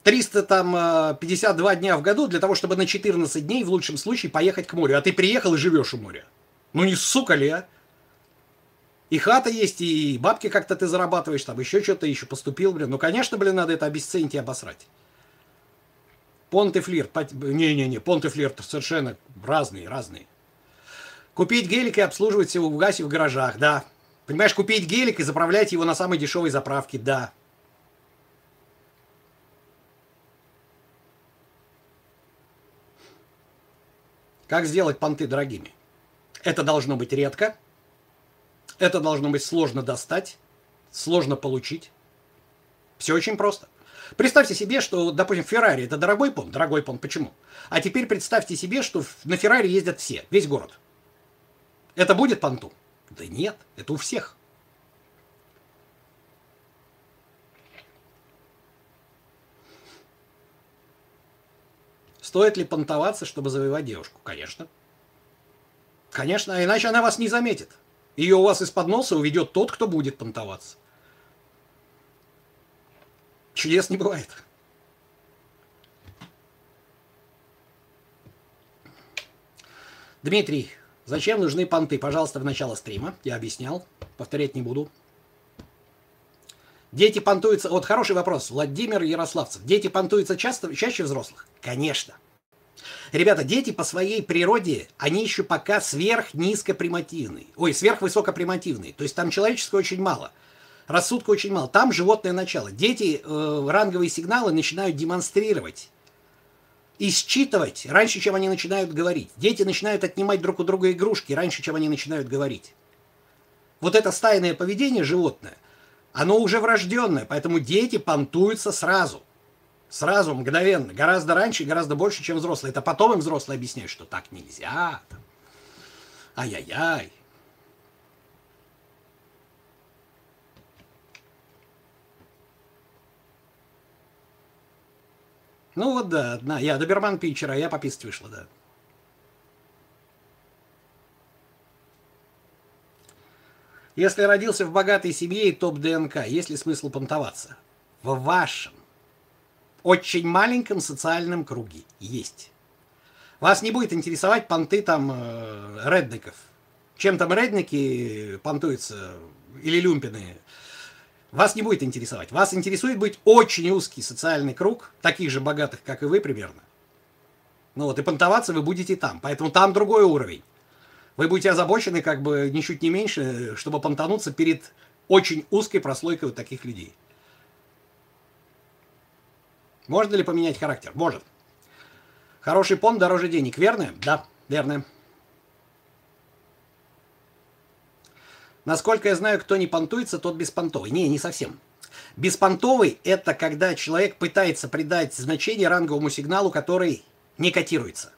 A: 352 э, дня в году для того, чтобы на 14 дней в лучшем случае поехать к морю. А ты приехал и живешь у моря. Ну не сука ли, а? И хата есть, и бабки как-то ты зарабатываешь, там еще что-то еще поступил, блин. Ну, конечно, блин, надо это обесценить и обосрать. Понт и флирт. Не-не-не, понт и флирт совершенно разные, разные. Купить гелик и обслуживать его в гасе в гаражах, да. Понимаешь, купить гелик и заправлять его на самой дешевой заправке, да. Как сделать понты дорогими? Это должно быть редко, это должно быть сложно достать, сложно получить. Все очень просто. Представьте себе, что, допустим, Феррари это дорогой понт. Дорогой понт. Почему? А теперь представьте себе, что на Феррари ездят все, весь город. Это будет понту? Да нет, это у всех. Стоит ли понтоваться, чтобы завоевать девушку? Конечно. Конечно, иначе она вас не заметит. Ее у вас из-под носа уведет тот, кто будет понтоваться. Чудес не бывает. Дмитрий, зачем нужны понты? Пожалуйста, в начало стрима. Я объяснял. Повторять не буду. Дети понтуются... Вот хороший вопрос. Владимир Ярославцев. Дети понтуются часто, чаще взрослых? Конечно. Ребята, дети по своей природе, они еще пока сверх-низко-примативные. Ой, сверх-высоко-примативные. То есть там человеческого очень мало. Рассудка очень мало. Там животное начало. Дети э, ранговые сигналы начинают демонстрировать и считывать раньше, чем они начинают говорить. Дети начинают отнимать друг у друга игрушки раньше, чем они начинают говорить. Вот это стайное поведение животное, оно уже врожденное, поэтому дети понтуются сразу. Сразу, мгновенно. Гораздо раньше гораздо больше, чем взрослые. Это потом им взрослые объясняют, что так нельзя. Ай-яй-яй. Ну вот да, одна. Я доберман питчера, я пописать вышла, да. Если родился в богатой семье и топ ДНК, есть ли смысл понтоваться? В вашем очень маленьком социальном круге есть. Вас не будет интересовать понты там э, редников. Чем там редники понтуются или люмпины. Вас не будет интересовать. Вас интересует быть очень узкий социальный круг, таких же богатых, как и вы примерно. Ну вот, и понтоваться вы будете там. Поэтому там другой уровень. Вы будете озабочены как бы ничуть не меньше, чтобы понтануться перед очень узкой прослойкой вот таких людей. Можно ли поменять характер? Может. Хороший понт дороже денег, верно? Да, верно. Насколько я знаю, кто не понтуется, тот беспонтовый. Не, не совсем. Беспонтовый – это когда человек пытается придать значение ранговому сигналу, который не котируется.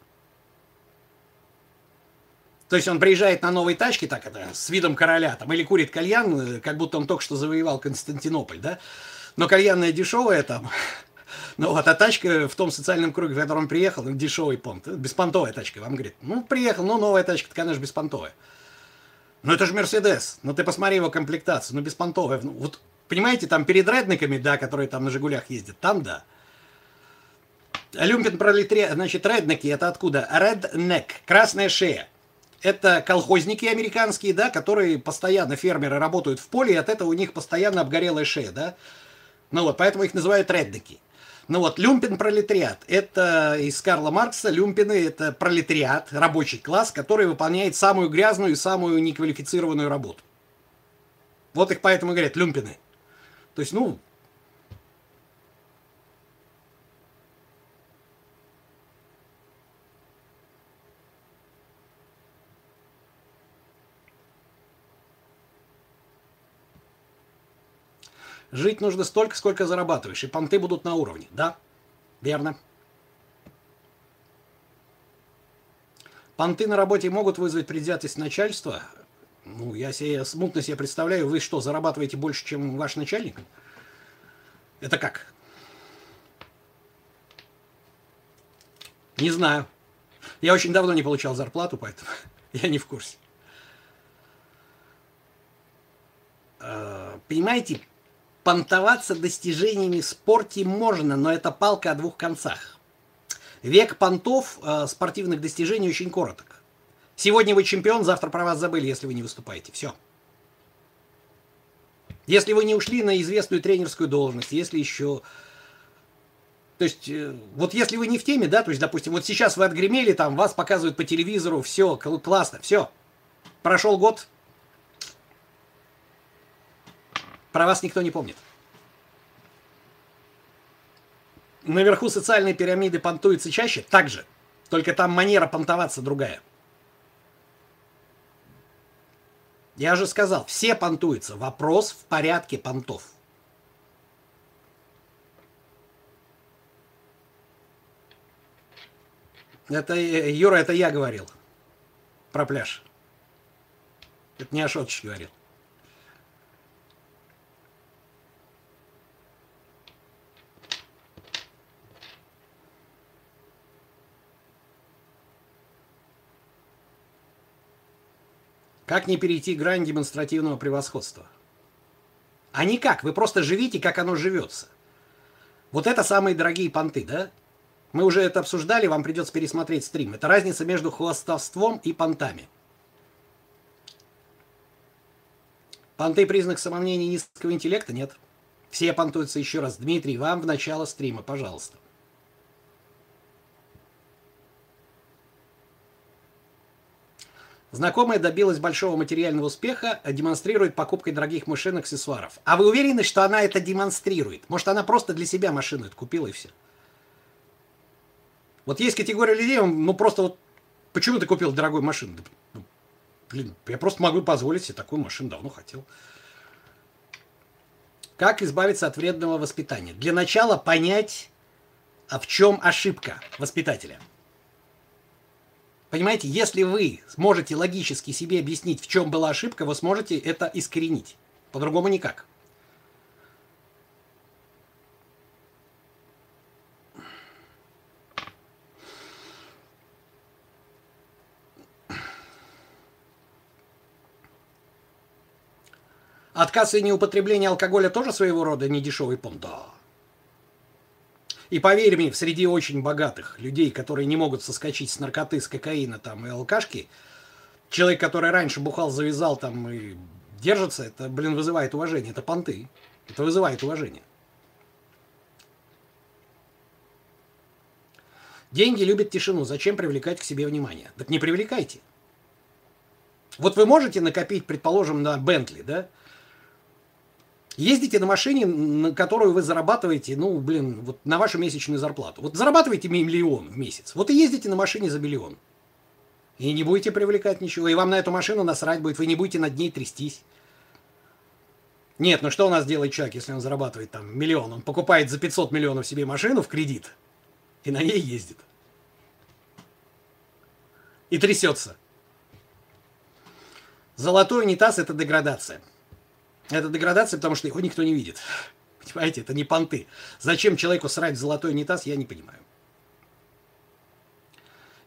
A: То есть он приезжает на новой тачке, так это, с видом короля, там, или курит кальян, как будто он только что завоевал Константинополь, да? Но кальянная дешевая там, ну вот, а тачка в том социальном круге, в котором приехал, дешевый понт, беспонтовая тачка, вам говорит, ну, приехал, ну, новая тачка, конечно, беспонтовая. Ну это же Мерседес. Ну ты посмотри его комплектацию. Ну беспонтовая. Ну, вот понимаете, там перед редниками, да, которые там на Жигулях ездят, там да. Люмпин пролетариат, значит, редники, это откуда? Redneck, красная шея. Это колхозники американские, да, которые постоянно, фермеры, работают в поле, и от этого у них постоянно обгорелая шея, да. Ну вот, поэтому их называют редники. Ну вот, люмпен-пролетариат. Это из Карла Маркса. Люмпены – это пролетариат, рабочий класс, который выполняет самую грязную и самую неквалифицированную работу. Вот их поэтому говорят люмпены. То есть, ну, Жить нужно столько, сколько зарабатываешь, и понты будут на уровне. Да, верно. Понты на работе могут вызвать предвзятость начальства. Ну, я себе смутно себе представляю, вы что, зарабатываете больше, чем ваш начальник? Это как? Не знаю. Я очень давно не получал зарплату, поэтому я не в курсе. А, понимаете, понтоваться достижениями в спорте можно, но это палка о двух концах. Век понтов э, спортивных достижений очень короток. Сегодня вы чемпион, завтра про вас забыли, если вы не выступаете. Все. Если вы не ушли на известную тренерскую должность, если еще... То есть, э, вот если вы не в теме, да, то есть, допустим, вот сейчас вы отгремели, там, вас показывают по телевизору, все, классно, все. Прошел год, Про вас никто не помнит. Наверху социальной пирамиды понтуются чаще, так же. Только там манера понтоваться другая. Я же сказал, все понтуются. Вопрос в порядке понтов. Это, Юра, это я говорил про пляж. Это не Ашотович говорил. Как не перейти грань демонстративного превосходства? А никак, вы просто живите, как оно живется. Вот это самые дорогие понты, да? Мы уже это обсуждали, вам придется пересмотреть стрим. Это разница между хвостовством и понтами. Понты признак самомнения низкого интеллекта? Нет. Все понтуются еще раз. Дмитрий, вам в начало стрима, пожалуйста. Знакомая добилась большого материального успеха, демонстрирует покупкой дорогих машин, аксессуаров. А вы уверены, что она это демонстрирует? Может, она просто для себя машину это купила и все? Вот есть категория людей, ну просто вот, почему ты купил дорогую машину? Ну, блин, я просто могу позволить себе такую машину, давно хотел. Как избавиться от вредного воспитания? Для начала понять, а в чем ошибка воспитателя – Понимаете, если вы сможете логически себе объяснить, в чем была ошибка, вы сможете это искоренить. По-другому никак. Отказ и неупотребление алкоголя тоже своего рода недешевый понт? Да. И поверь мне, среди очень богатых людей, которые не могут соскочить с наркоты, с кокаина там и алкашки, человек, который раньше бухал, завязал там и держится, это, блин, вызывает уважение. Это понты. Это вызывает уважение. Деньги любят тишину. Зачем привлекать к себе внимание? Так не привлекайте. Вот вы можете накопить, предположим, на Бентли, да? Ездите на машине, на которую вы зарабатываете, ну, блин, вот на вашу месячную зарплату. Вот зарабатываете миллион в месяц. Вот и ездите на машине за миллион. И не будете привлекать ничего. И вам на эту машину насрать будет. Вы не будете над ней трястись. Нет, ну что у нас делает человек, если он зарабатывает там миллион? Он покупает за 500 миллионов себе машину в кредит и на ней ездит. И трясется. Золотой унитаз – это деградация. Это деградация, потому что его никто не видит. Понимаете, это не понты. Зачем человеку срать в золотой унитаз, я не понимаю.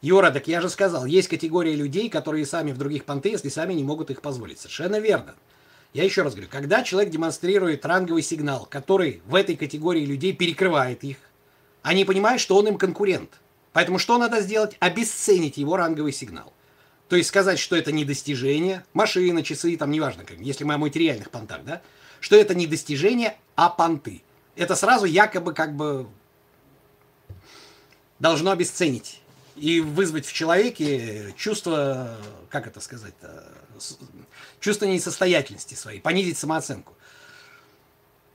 A: Юра, так я же сказал, есть категория людей, которые сами в других понты, если сами не могут их позволить. Совершенно верно. Я еще раз говорю, когда человек демонстрирует ранговый сигнал, который в этой категории людей перекрывает их, они понимают, что он им конкурент. Поэтому что надо сделать? Обесценить его ранговый сигнал. То есть сказать, что это не достижение, машина, часы, там неважно, как, если мы о материальных понтах, да, что это не достижение, а понты. Это сразу якобы как бы должно обесценить и вызвать в человеке чувство, как это сказать, чувство несостоятельности своей, понизить самооценку.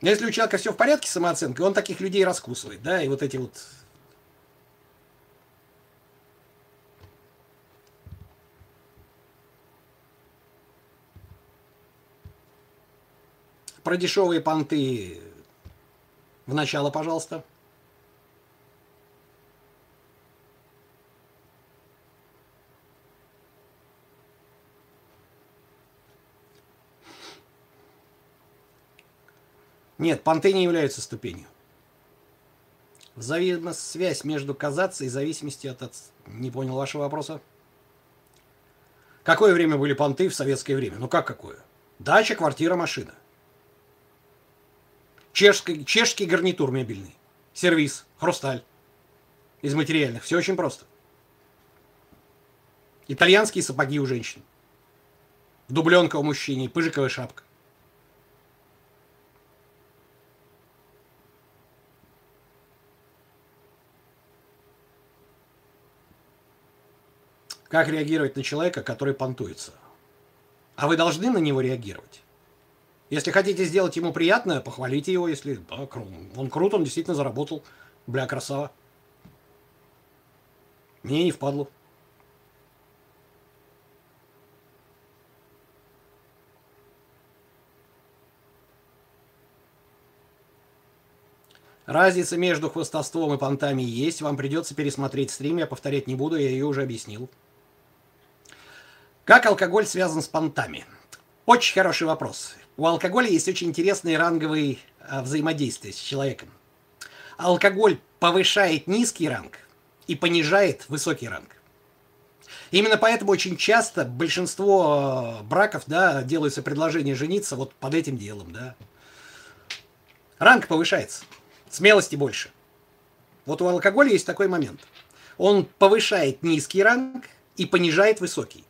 A: если у человека все в порядке с самооценкой, он таких людей раскусывает, да, и вот эти вот Про дешевые понты в начало, пожалуйста. Нет, понты не являются ступенью. Взаимосвязь между казаться и зависимости от... Не понял вашего вопроса. Какое время были понты в советское время? Ну как какое? Дача, квартира, машина. Чешский, чешский гарнитур мебельный. Сервис, хрусталь. Из материальных. Все очень просто. Итальянские сапоги у женщин. Дубленка у мужчины, пыжиковая шапка. Как реагировать на человека, который понтуется? А вы должны на него реагировать. Если хотите сделать ему приятное, похвалите его, если да, он крут, он действительно заработал. Бля, красава. Мне не впадло. Разница между хвостовством и понтами есть. Вам придется пересмотреть стрим, я повторять не буду, я ее уже объяснил. Как алкоголь связан с понтами? Очень хороший вопрос. У алкоголя есть очень интересные ранговые а, взаимодействия с человеком. Алкоголь повышает низкий ранг и понижает высокий ранг. Именно поэтому очень часто большинство а, браков, да, делаются предложения жениться вот под этим делом, да. Ранг повышается, смелости больше. Вот у алкоголя есть такой момент. Он повышает низкий ранг и понижает высокий.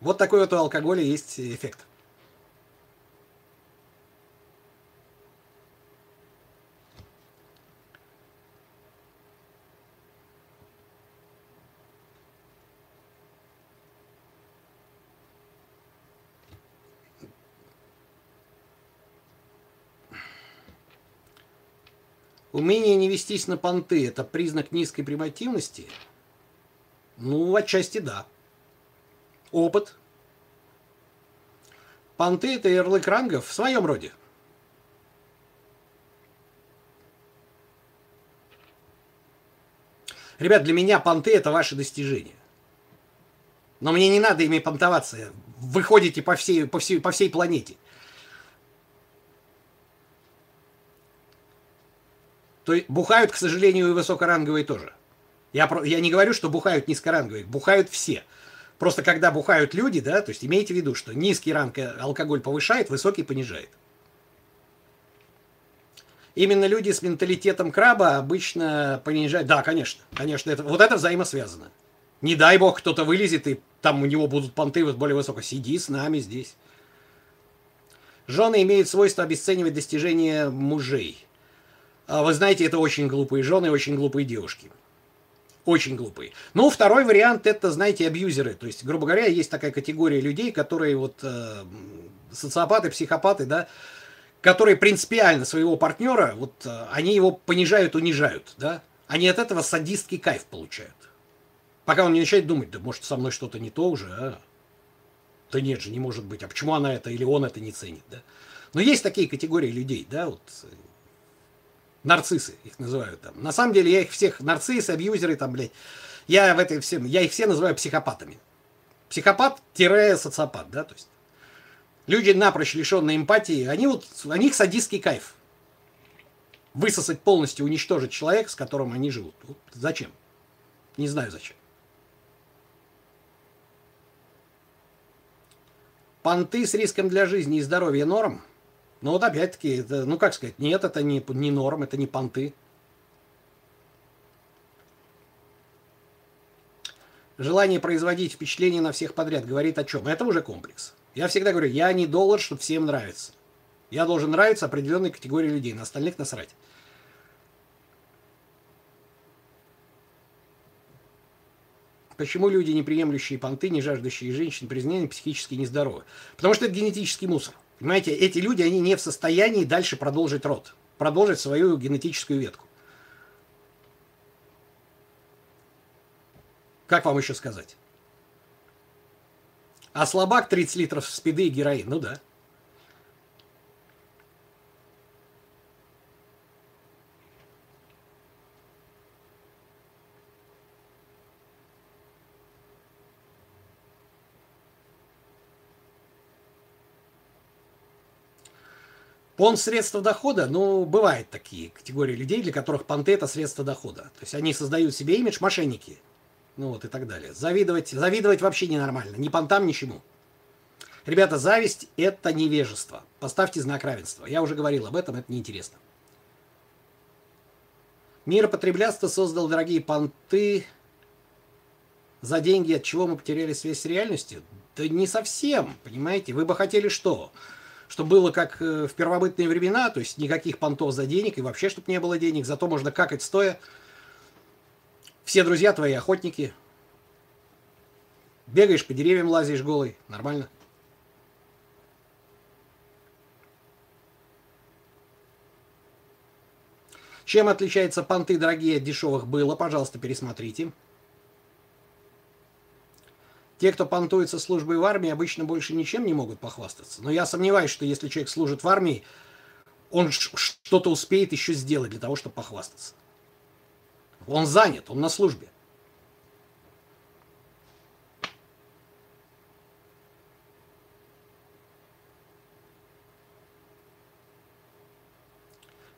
A: Вот такой вот у алкоголя есть эффект. Умение не вестись на понты – это признак низкой примативности? Ну, отчасти да. Опыт. Понты – это ярлык рангов в своем роде. Ребят, для меня понты – это ваши достижения. Но мне не надо ими понтоваться. Вы ходите по всей, по всей, по всей планете. То есть бухают, к сожалению, и высокоранговые тоже. Я, я не говорю, что бухают низкоранговые, бухают все. Просто когда бухают люди, да, то есть имейте в виду, что низкий ранг алкоголь повышает, высокий понижает. Именно люди с менталитетом краба обычно понижают. Да, конечно, конечно, это, вот это взаимосвязано. Не дай бог кто-то вылезет, и там у него будут понты более высоко. Сиди с нами здесь. Жены имеют свойство обесценивать достижения мужей. А вы знаете, это очень глупые жены, очень глупые девушки. Очень глупые. Ну, второй вариант это, знаете, абьюзеры. То есть, грубо говоря, есть такая категория людей, которые вот э, социопаты, психопаты, да, которые принципиально своего партнера, вот э, они его понижают, унижают, да. Они от этого садистский кайф получают. Пока он не начинает думать, да может со мной что-то не то уже, а? Да нет же, не может быть. А почему она это или он это не ценит, да? Но есть такие категории людей, да, вот нарциссы их называют там. На самом деле я их всех, нарциссы, абьюзеры там, блядь, я в этой всем, я их все называю психопатами. Психопат-социопат, да, то есть люди напрочь лишенные эмпатии, они вот, у них садистский кайф. Высосать полностью, уничтожить человека, с которым они живут. Вот зачем? Не знаю зачем. Понты с риском для жизни и здоровья норм – но вот опять-таки, ну как сказать, нет, это не, не норм, это не понты. Желание производить впечатление на всех подряд говорит о чем? Это уже комплекс. Я всегда говорю, я не доллар, чтобы всем нравиться. Я должен нравиться определенной категории людей, на остальных насрать. Почему люди, не приемлющие понты, не жаждущие женщин признания, психически нездоровы? Потому что это генетический мусор. Понимаете, эти люди, они не в состоянии дальше продолжить род, продолжить свою генетическую ветку. Как вам еще сказать? А слабак 30 литров спиды и героин, ну да. Он средство дохода, ну, бывают такие категории людей, для которых понты это средство дохода. То есть они создают себе имидж мошенники. Ну вот и так далее. Завидовать, завидовать вообще ненормально. Ни понтам, ничему. Ребята, зависть – это невежество. Поставьте знак равенства. Я уже говорил об этом, это неинтересно. Мир потреблятства создал дорогие понты за деньги, от чего мы потеряли связь с реальностью? Да не совсем, понимаете? Вы бы хотели что? Чтобы было как э, в первобытные времена, то есть никаких понтов за денег и вообще, чтобы не было денег, зато можно какать стоя. Все друзья твои охотники. Бегаешь по деревьям, лазишь голый. Нормально. Чем отличаются понты дорогие от дешевых было, пожалуйста, пересмотрите. Те, кто понтуется службой в армии, обычно больше ничем не могут похвастаться. Но я сомневаюсь, что если человек служит в армии, он что-то успеет еще сделать для того, чтобы похвастаться. Он занят, он на службе.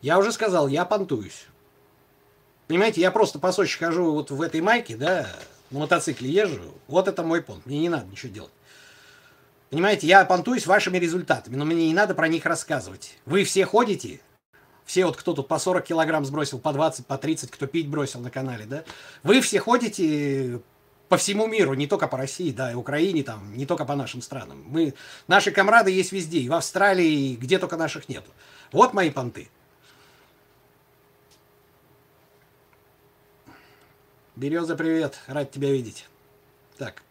A: Я уже сказал, я понтуюсь. Понимаете, я просто по Сочи хожу вот в этой майке, да, на мотоцикле езжу, вот это мой понт, мне не надо ничего делать. Понимаете, я понтуюсь вашими результатами, но мне не надо про них рассказывать. Вы все ходите, все вот кто тут по 40 килограмм сбросил, по 20, по 30, кто пить бросил на канале, да? Вы все ходите по всему миру, не только по России, да, и Украине, там, не только по нашим странам. Мы, наши комрады есть везде, и в Австралии, где только наших нету. Вот мои понты. Береза, привет. Рад тебя видеть. Так.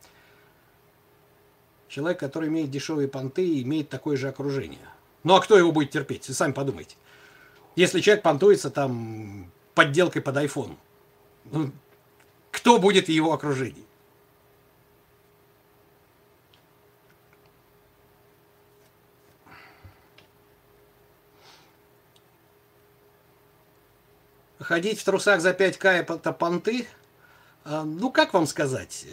A: Человек, который имеет дешевые понты, имеет такое же окружение. Ну а кто его будет терпеть? Вы сами подумайте. Если человек понтуется там подделкой под iPhone, ну, кто будет в его окружении? Ходить в трусах за 5к это понты? А, ну, как вам сказать?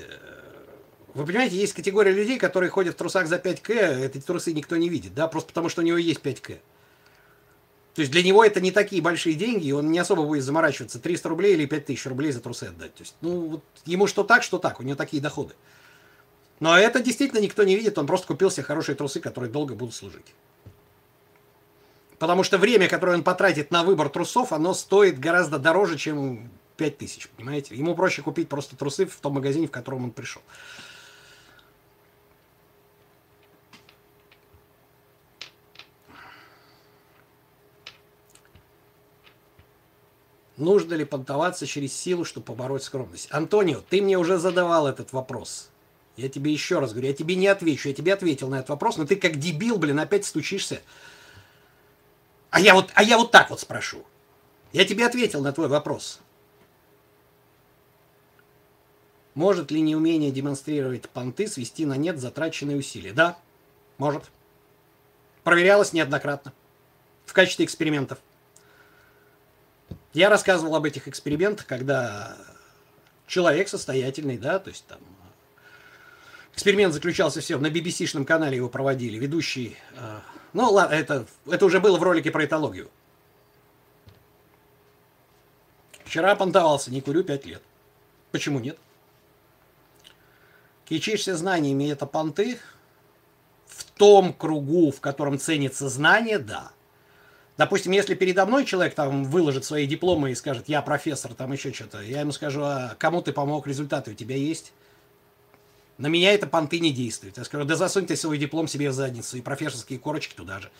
A: Вы понимаете, есть категория людей, которые ходят в трусах за 5к, эти трусы никто не видит, да, просто потому что у него есть 5к. То есть для него это не такие большие деньги, и он не особо будет заморачиваться 300 рублей или 5000 рублей за трусы отдать. То есть, ну, вот ему что так, что так, у него такие доходы. Но это действительно никто не видит, он просто купил себе хорошие трусы, которые долго будут служить. Потому что время, которое он потратит на выбор трусов, оно стоит гораздо дороже, чем 5000, понимаете? Ему проще купить просто трусы в том магазине, в котором он пришел. Нужно ли понтоваться через силу, чтобы побороть скромность? Антонио, ты мне уже задавал этот вопрос. Я тебе еще раз говорю, я тебе не отвечу. Я тебе ответил на этот вопрос, но ты как дебил, блин, опять стучишься. А я вот, а я вот так вот спрошу. Я тебе ответил на твой вопрос. Может ли неумение демонстрировать понты свести на нет затраченные усилия? Да, может. Проверялось неоднократно. В качестве экспериментов. Я рассказывал об этих экспериментах, когда человек состоятельный, да, то есть там эксперимент заключался все, на BBC-шном канале его проводили, ведущий, э, ну ладно, это, это уже было в ролике про этологию. Вчера понтовался, не курю 5 лет. Почему нет? Кичишься знаниями, это понты. В том кругу, в котором ценится знание, да. Допустим, если передо мной человек там выложит свои дипломы и скажет, я профессор, там еще что-то, я ему скажу, а кому ты помог, результаты у тебя есть? На меня это понты не действует. Я скажу, да засунь ты свой диплом себе в задницу и профессорские корочки туда же.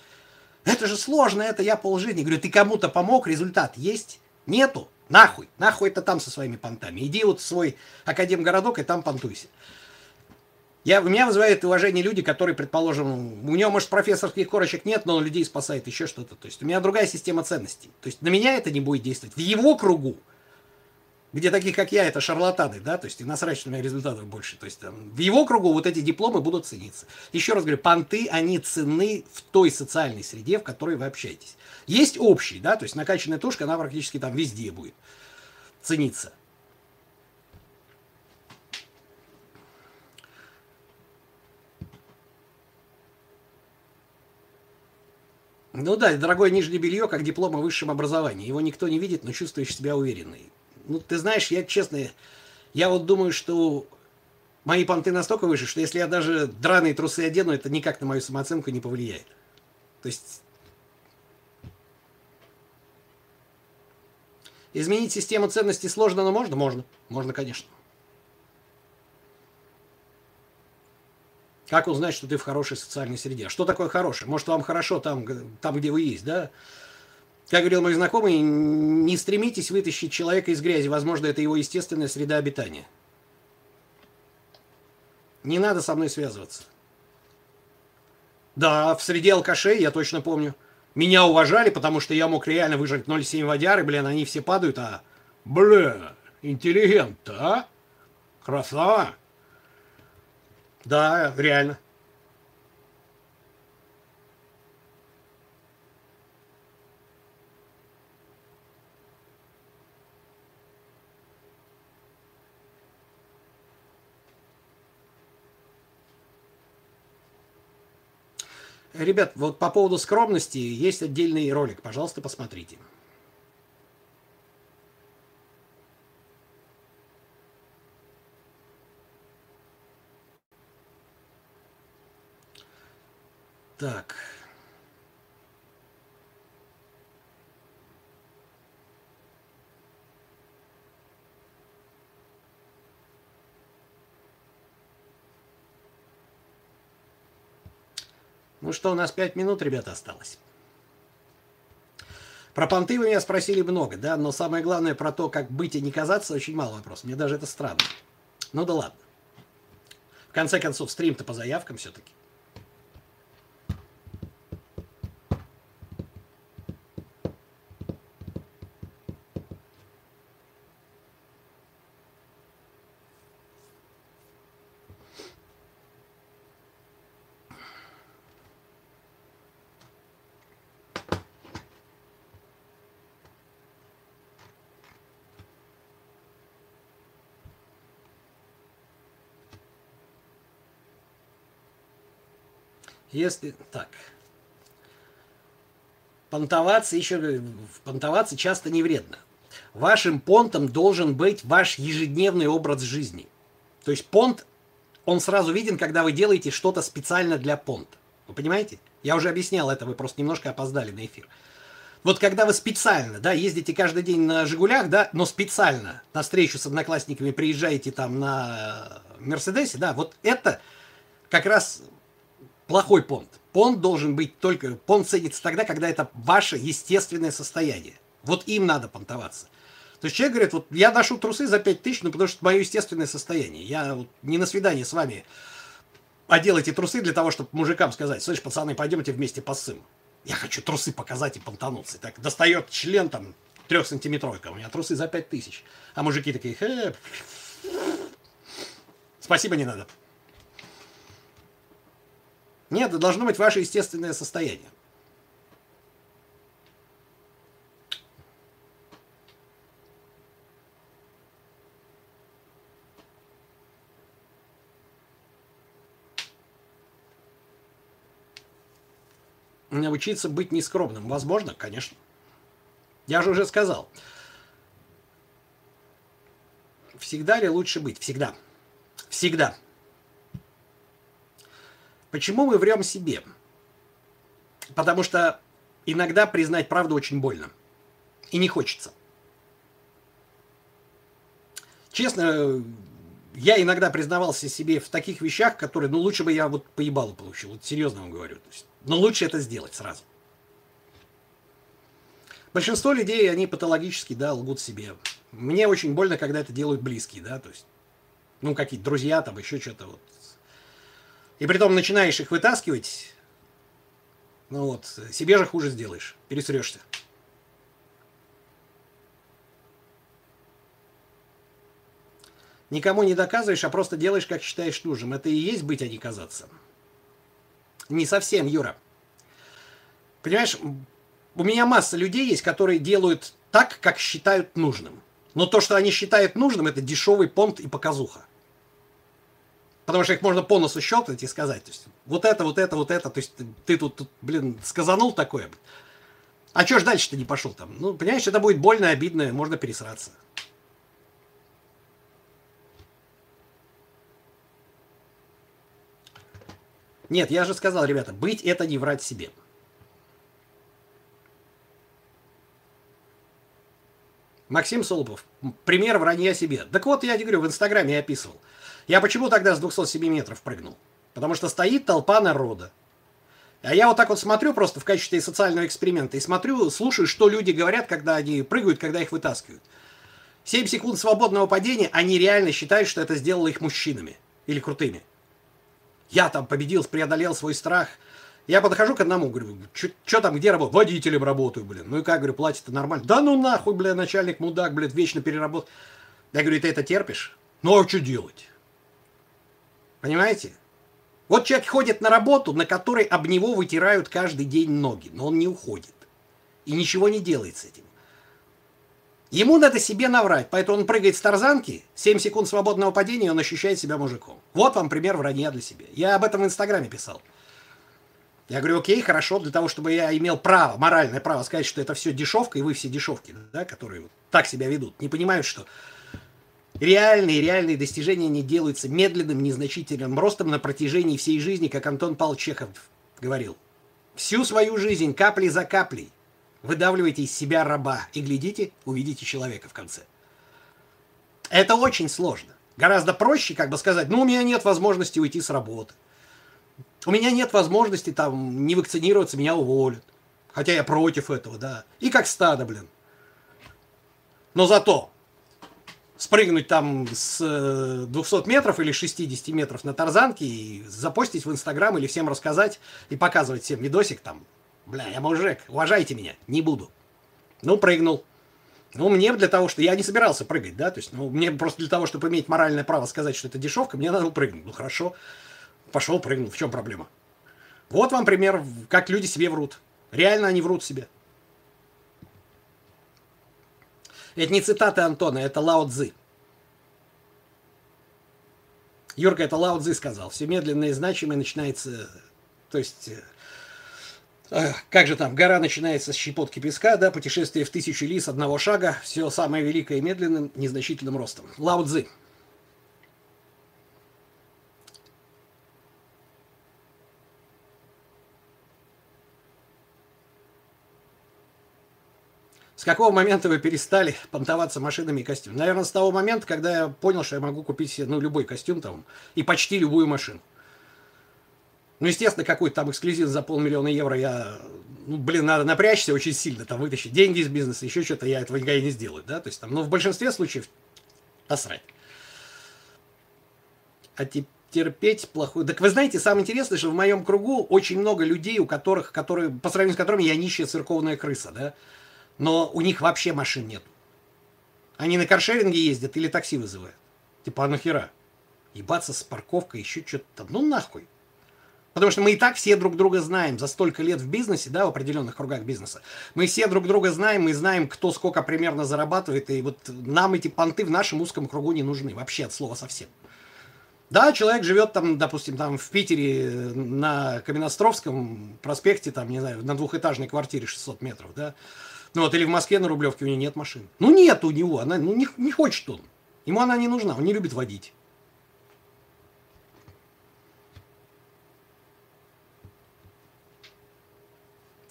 A: Это же сложно, это я полжизни. Говорю, ты кому-то помог, результат есть? Нету? Нахуй, нахуй это там со своими понтами. Иди вот в свой академгородок и там понтуйся. Я, меня вызывает уважение люди, которые, предположим, у него, может, профессорских корочек нет, но он людей спасает, еще что-то. То есть у меня другая система ценностей. То есть на меня это не будет действовать. В его кругу, где таких, как я, это шарлатаны, да, то есть и насрать, что у меня результатов больше. То есть там, в его кругу вот эти дипломы будут цениться. Еще раз говорю, понты, они ценны в той социальной среде, в которой вы общаетесь. Есть общий, да, то есть накачанная тушка, она практически там везде будет цениться. Ну да, дорогое нижнее белье, как диплом о высшем образовании. Его никто не видит, но чувствуешь себя уверенной. Ну, ты знаешь, я честно, я вот думаю, что мои понты настолько выше, что если я даже драные трусы одену, это никак на мою самооценку не повлияет. То есть изменить систему ценностей сложно, но можно? Можно. Можно, конечно. Как узнать, что ты в хорошей социальной среде? Что такое хорошее? Может, вам хорошо там, там где вы есть, да? Как говорил мой знакомый, не стремитесь вытащить человека из грязи. Возможно, это его естественная среда обитания. Не надо со мной связываться. Да, в среде алкашей, я точно помню. Меня уважали, потому что я мог реально выжать 0,7 водяры, блин, они все падают, а... Бля, интеллигент, а? Красава. Да, реально. Ребят, вот по поводу скромности есть отдельный ролик, пожалуйста, посмотрите. Так. Ну что, у нас 5 минут, ребята, осталось. Про понты вы меня спросили много, да, но самое главное про то, как быть и не казаться, очень мало вопросов. Мне даже это странно. Ну да ладно. В конце концов, стрим-то по заявкам все-таки. Если... Так. Понтоваться еще... Понтоваться часто не вредно. Вашим понтом должен быть ваш ежедневный образ жизни. То есть понт, он сразу виден, когда вы делаете что-то специально для понта. Вы понимаете? Я уже объяснял это, вы просто немножко опоздали на эфир. Вот когда вы специально, да, ездите каждый день на «Жигулях», да, но специально на встречу с одноклассниками приезжаете там на «Мерседесе», да, вот это как раз плохой понт. Понт должен быть только... Понт ценится тогда, когда это ваше естественное состояние. Вот им надо понтоваться. То есть человек говорит, вот я ношу трусы за 5 тысяч, ну потому что мое естественное состояние. Я вот не на свидание с вами одел эти трусы для того, чтобы мужикам сказать, слышь, пацаны, пойдемте вместе посым. Я хочу трусы показать и понтануться. Так достает член там трехсантиметровка. У меня трусы за пять тысяч. А мужики такие, э, спасибо, не надо. Нет, это должно быть ваше естественное состояние. научиться быть нескромным? Возможно, конечно. Я же уже сказал. Всегда ли лучше быть? Всегда. Всегда. Почему мы врем себе? Потому что иногда признать правду очень больно. И не хочется. Честно, я иногда признавался себе в таких вещах, которые, ну, лучше бы я вот поебалу получил. Вот серьезно вам говорю. То есть, но лучше это сделать сразу. Большинство людей, они патологически, да, лгут себе. Мне очень больно, когда это делают близкие, да, то есть, ну, какие-то друзья там, еще что-то вот. И при том начинаешь их вытаскивать, ну вот, себе же хуже сделаешь, пересрешься. Никому не доказываешь, а просто делаешь, как считаешь нужным. Это и есть быть, а не казаться. Не совсем, Юра. Понимаешь, у меня масса людей есть, которые делают так, как считают нужным. Но то, что они считают нужным, это дешевый понт и показуха. Потому что их можно по носу щелкнуть и сказать, то есть, вот это, вот это, вот это, то есть ты, ты тут, тут, блин, сказанул такое. А что ж дальше-то не пошел там? Ну, понимаешь, это будет больно, обидно, можно пересраться. Нет, я же сказал, ребята, быть это не врать себе. Максим Солопов. Пример вранья себе. Так вот, я тебе говорю, в Инстаграме я описывал. Я почему тогда с 207 метров прыгнул? Потому что стоит толпа народа. А я вот так вот смотрю просто в качестве социального эксперимента и смотрю, слушаю, что люди говорят, когда они прыгают, когда их вытаскивают. 7 секунд свободного падения, они реально считают, что это сделало их мужчинами или крутыми. Я там победил, преодолел свой страх. Я подхожу к одному, говорю, что там, где работаю? Водителем работаю, блин. Ну и как, говорю, платит нормально. Да ну нахуй, бля, начальник мудак, блядь, вечно переработал. Я говорю, ты это терпишь? Ну а что делать? Понимаете? Вот человек ходит на работу, на которой об него вытирают каждый день ноги, но он не уходит. И ничего не делает с этим. Ему надо себе наврать, поэтому он прыгает с тарзанки, 7 секунд свободного падения, он ощущает себя мужиком. Вот вам пример вранья для себя. Я об этом в Инстаграме писал. Я говорю, окей, хорошо, для того, чтобы я имел право, моральное право сказать, что это все дешевка, и вы все дешевки, да, которые вот так себя ведут, не понимают, что реальные, реальные достижения не делаются медленным, незначительным ростом на протяжении всей жизни, как Антон Павлович Чехов говорил. Всю свою жизнь, капли за каплей, выдавливаете из себя раба и глядите, увидите человека в конце. Это очень сложно. Гораздо проще, как бы сказать, ну, у меня нет возможности уйти с работы. У меня нет возможности там не вакцинироваться, меня уволят. Хотя я против этого, да. И как стадо, блин. Но зато спрыгнуть там с 200 э, метров или 60 метров на тарзанке и запостить в Инстаграм или всем рассказать и показывать всем видосик там Бля, я мужик, уважайте меня, не буду. Ну, прыгнул. Ну, мне для того, что я не собирался прыгать, да, то есть, ну, мне просто для того, чтобы иметь моральное право сказать, что это дешевка, мне надо прыгнуть. Ну, хорошо, пошел, прыгнул, в чем проблема? Вот вам пример, как люди себе врут. Реально они врут себе. Это не цитаты Антона, это Лао Цзы. Юрка, это Лао Цзы сказал. Все медленное и значимое начинается То есть, э, как же там, гора начинается с щепотки песка, да, путешествие в тысячу ли с одного шага, все самое великое и медленным, незначительным ростом. Лао Цзы. С какого момента вы перестали понтоваться машинами и костюмами? Наверное, с того момента, когда я понял, что я могу купить ну, любой костюм там и почти любую машину. Ну, естественно, какой-то там эксклюзив за полмиллиона евро я, ну, блин, надо напрячься очень сильно, там, вытащить деньги из бизнеса, еще что-то, я этого никогда не сделаю, да, то есть там, но ну, в большинстве случаев насрать. А терпеть плохую... Так вы знаете, самое интересное, что в моем кругу очень много людей, у которых, которые, по сравнению с которыми я нищая церковная крыса, да, но у них вообще машин нет. Они на каршеринге ездят или такси вызывают. Типа, а нахера? Ебаться с парковкой, еще что-то. Ну нахуй. Потому что мы и так все друг друга знаем за столько лет в бизнесе, да, в определенных кругах бизнеса. Мы все друг друга знаем, мы знаем, кто сколько примерно зарабатывает, и вот нам эти понты в нашем узком кругу не нужны, вообще от слова совсем. Да, человек живет там, допустим, там в Питере на Каменостровском проспекте, там, не знаю, на двухэтажной квартире 600 метров, да, ну вот, или в Москве на Рублевке у него нет машины. Ну нет у него, она, ну не, не хочет он. Ему она не нужна, он не любит водить.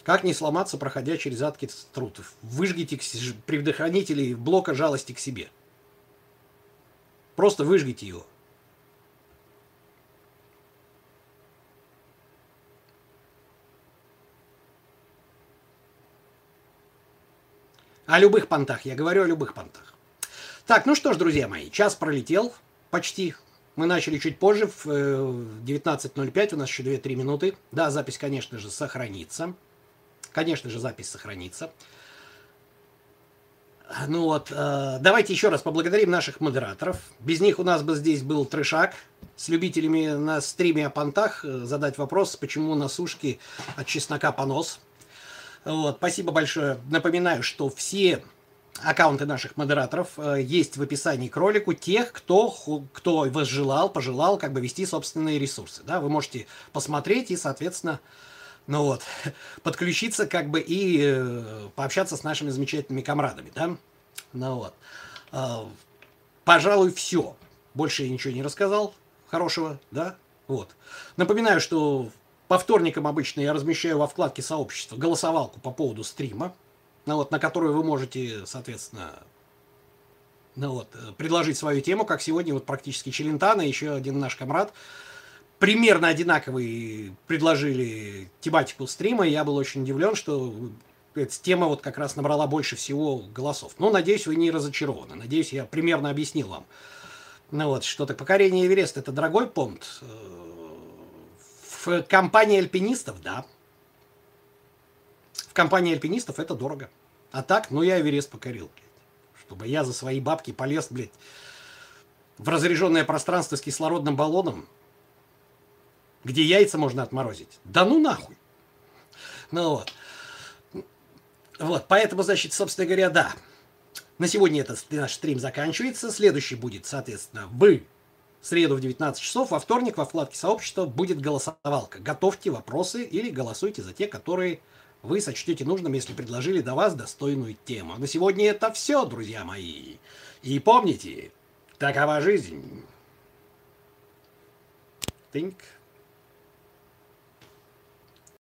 A: Как не сломаться, проходя через адки труд? Выжгите предохранители блока жалости к себе. Просто выжгите его. О любых понтах, я говорю о любых понтах. Так, ну что ж, друзья мои, час пролетел почти. Мы начали чуть позже, в 19.05, э, у нас еще 2-3 минуты. Да, запись, конечно же, сохранится. Конечно же, запись сохранится. Ну вот, э, давайте еще раз поблагодарим наших модераторов. Без них у нас бы здесь был трешак с любителями на стриме о понтах э, задать вопрос, почему на сушке от чеснока понос. Вот, спасибо большое. Напоминаю, что все аккаунты наших модераторов э, есть в описании к ролику тех, кто, кто возжелал, пожелал как бы вести собственные ресурсы. Да? Вы можете посмотреть и, соответственно, ну вот, подключиться как бы и э, пообщаться с нашими замечательными комрадами. Да? Ну вот. Э, пожалуй, все. Больше я ничего не рассказал хорошего, да? Вот. Напоминаю, что по вторникам обычно я размещаю во вкладке сообщества голосовалку по поводу стрима, ну вот, на которую вы можете, соответственно, ну вот, э, предложить свою тему, как сегодня вот практически Челентано, еще один наш комрад, примерно одинаковые предложили тематику стрима, и я был очень удивлен, что эта тема вот как раз набрала больше всего голосов. Но, надеюсь, вы не разочарованы. Надеюсь, я примерно объяснил вам. Ну вот, что то покорение Эвереста – это дорогой понт, э, в компании альпинистов, да. В компании альпинистов это дорого. А так, ну я Эверест покорил, блядь. Чтобы я за свои бабки полез, блядь, в разряженное пространство с кислородным баллоном, где яйца можно отморозить. Да ну нахуй. Ну вот. Вот, поэтому, значит, собственно говоря, да. На сегодня этот наш стрим заканчивается. Следующий будет, соответственно, в среду в 19 часов, во вторник во вкладке сообщества будет голосовалка. Готовьте вопросы или голосуйте за те, которые вы сочтете нужным, если предложили до вас достойную тему. На сегодня это все, друзья мои. И помните, такова жизнь. Think.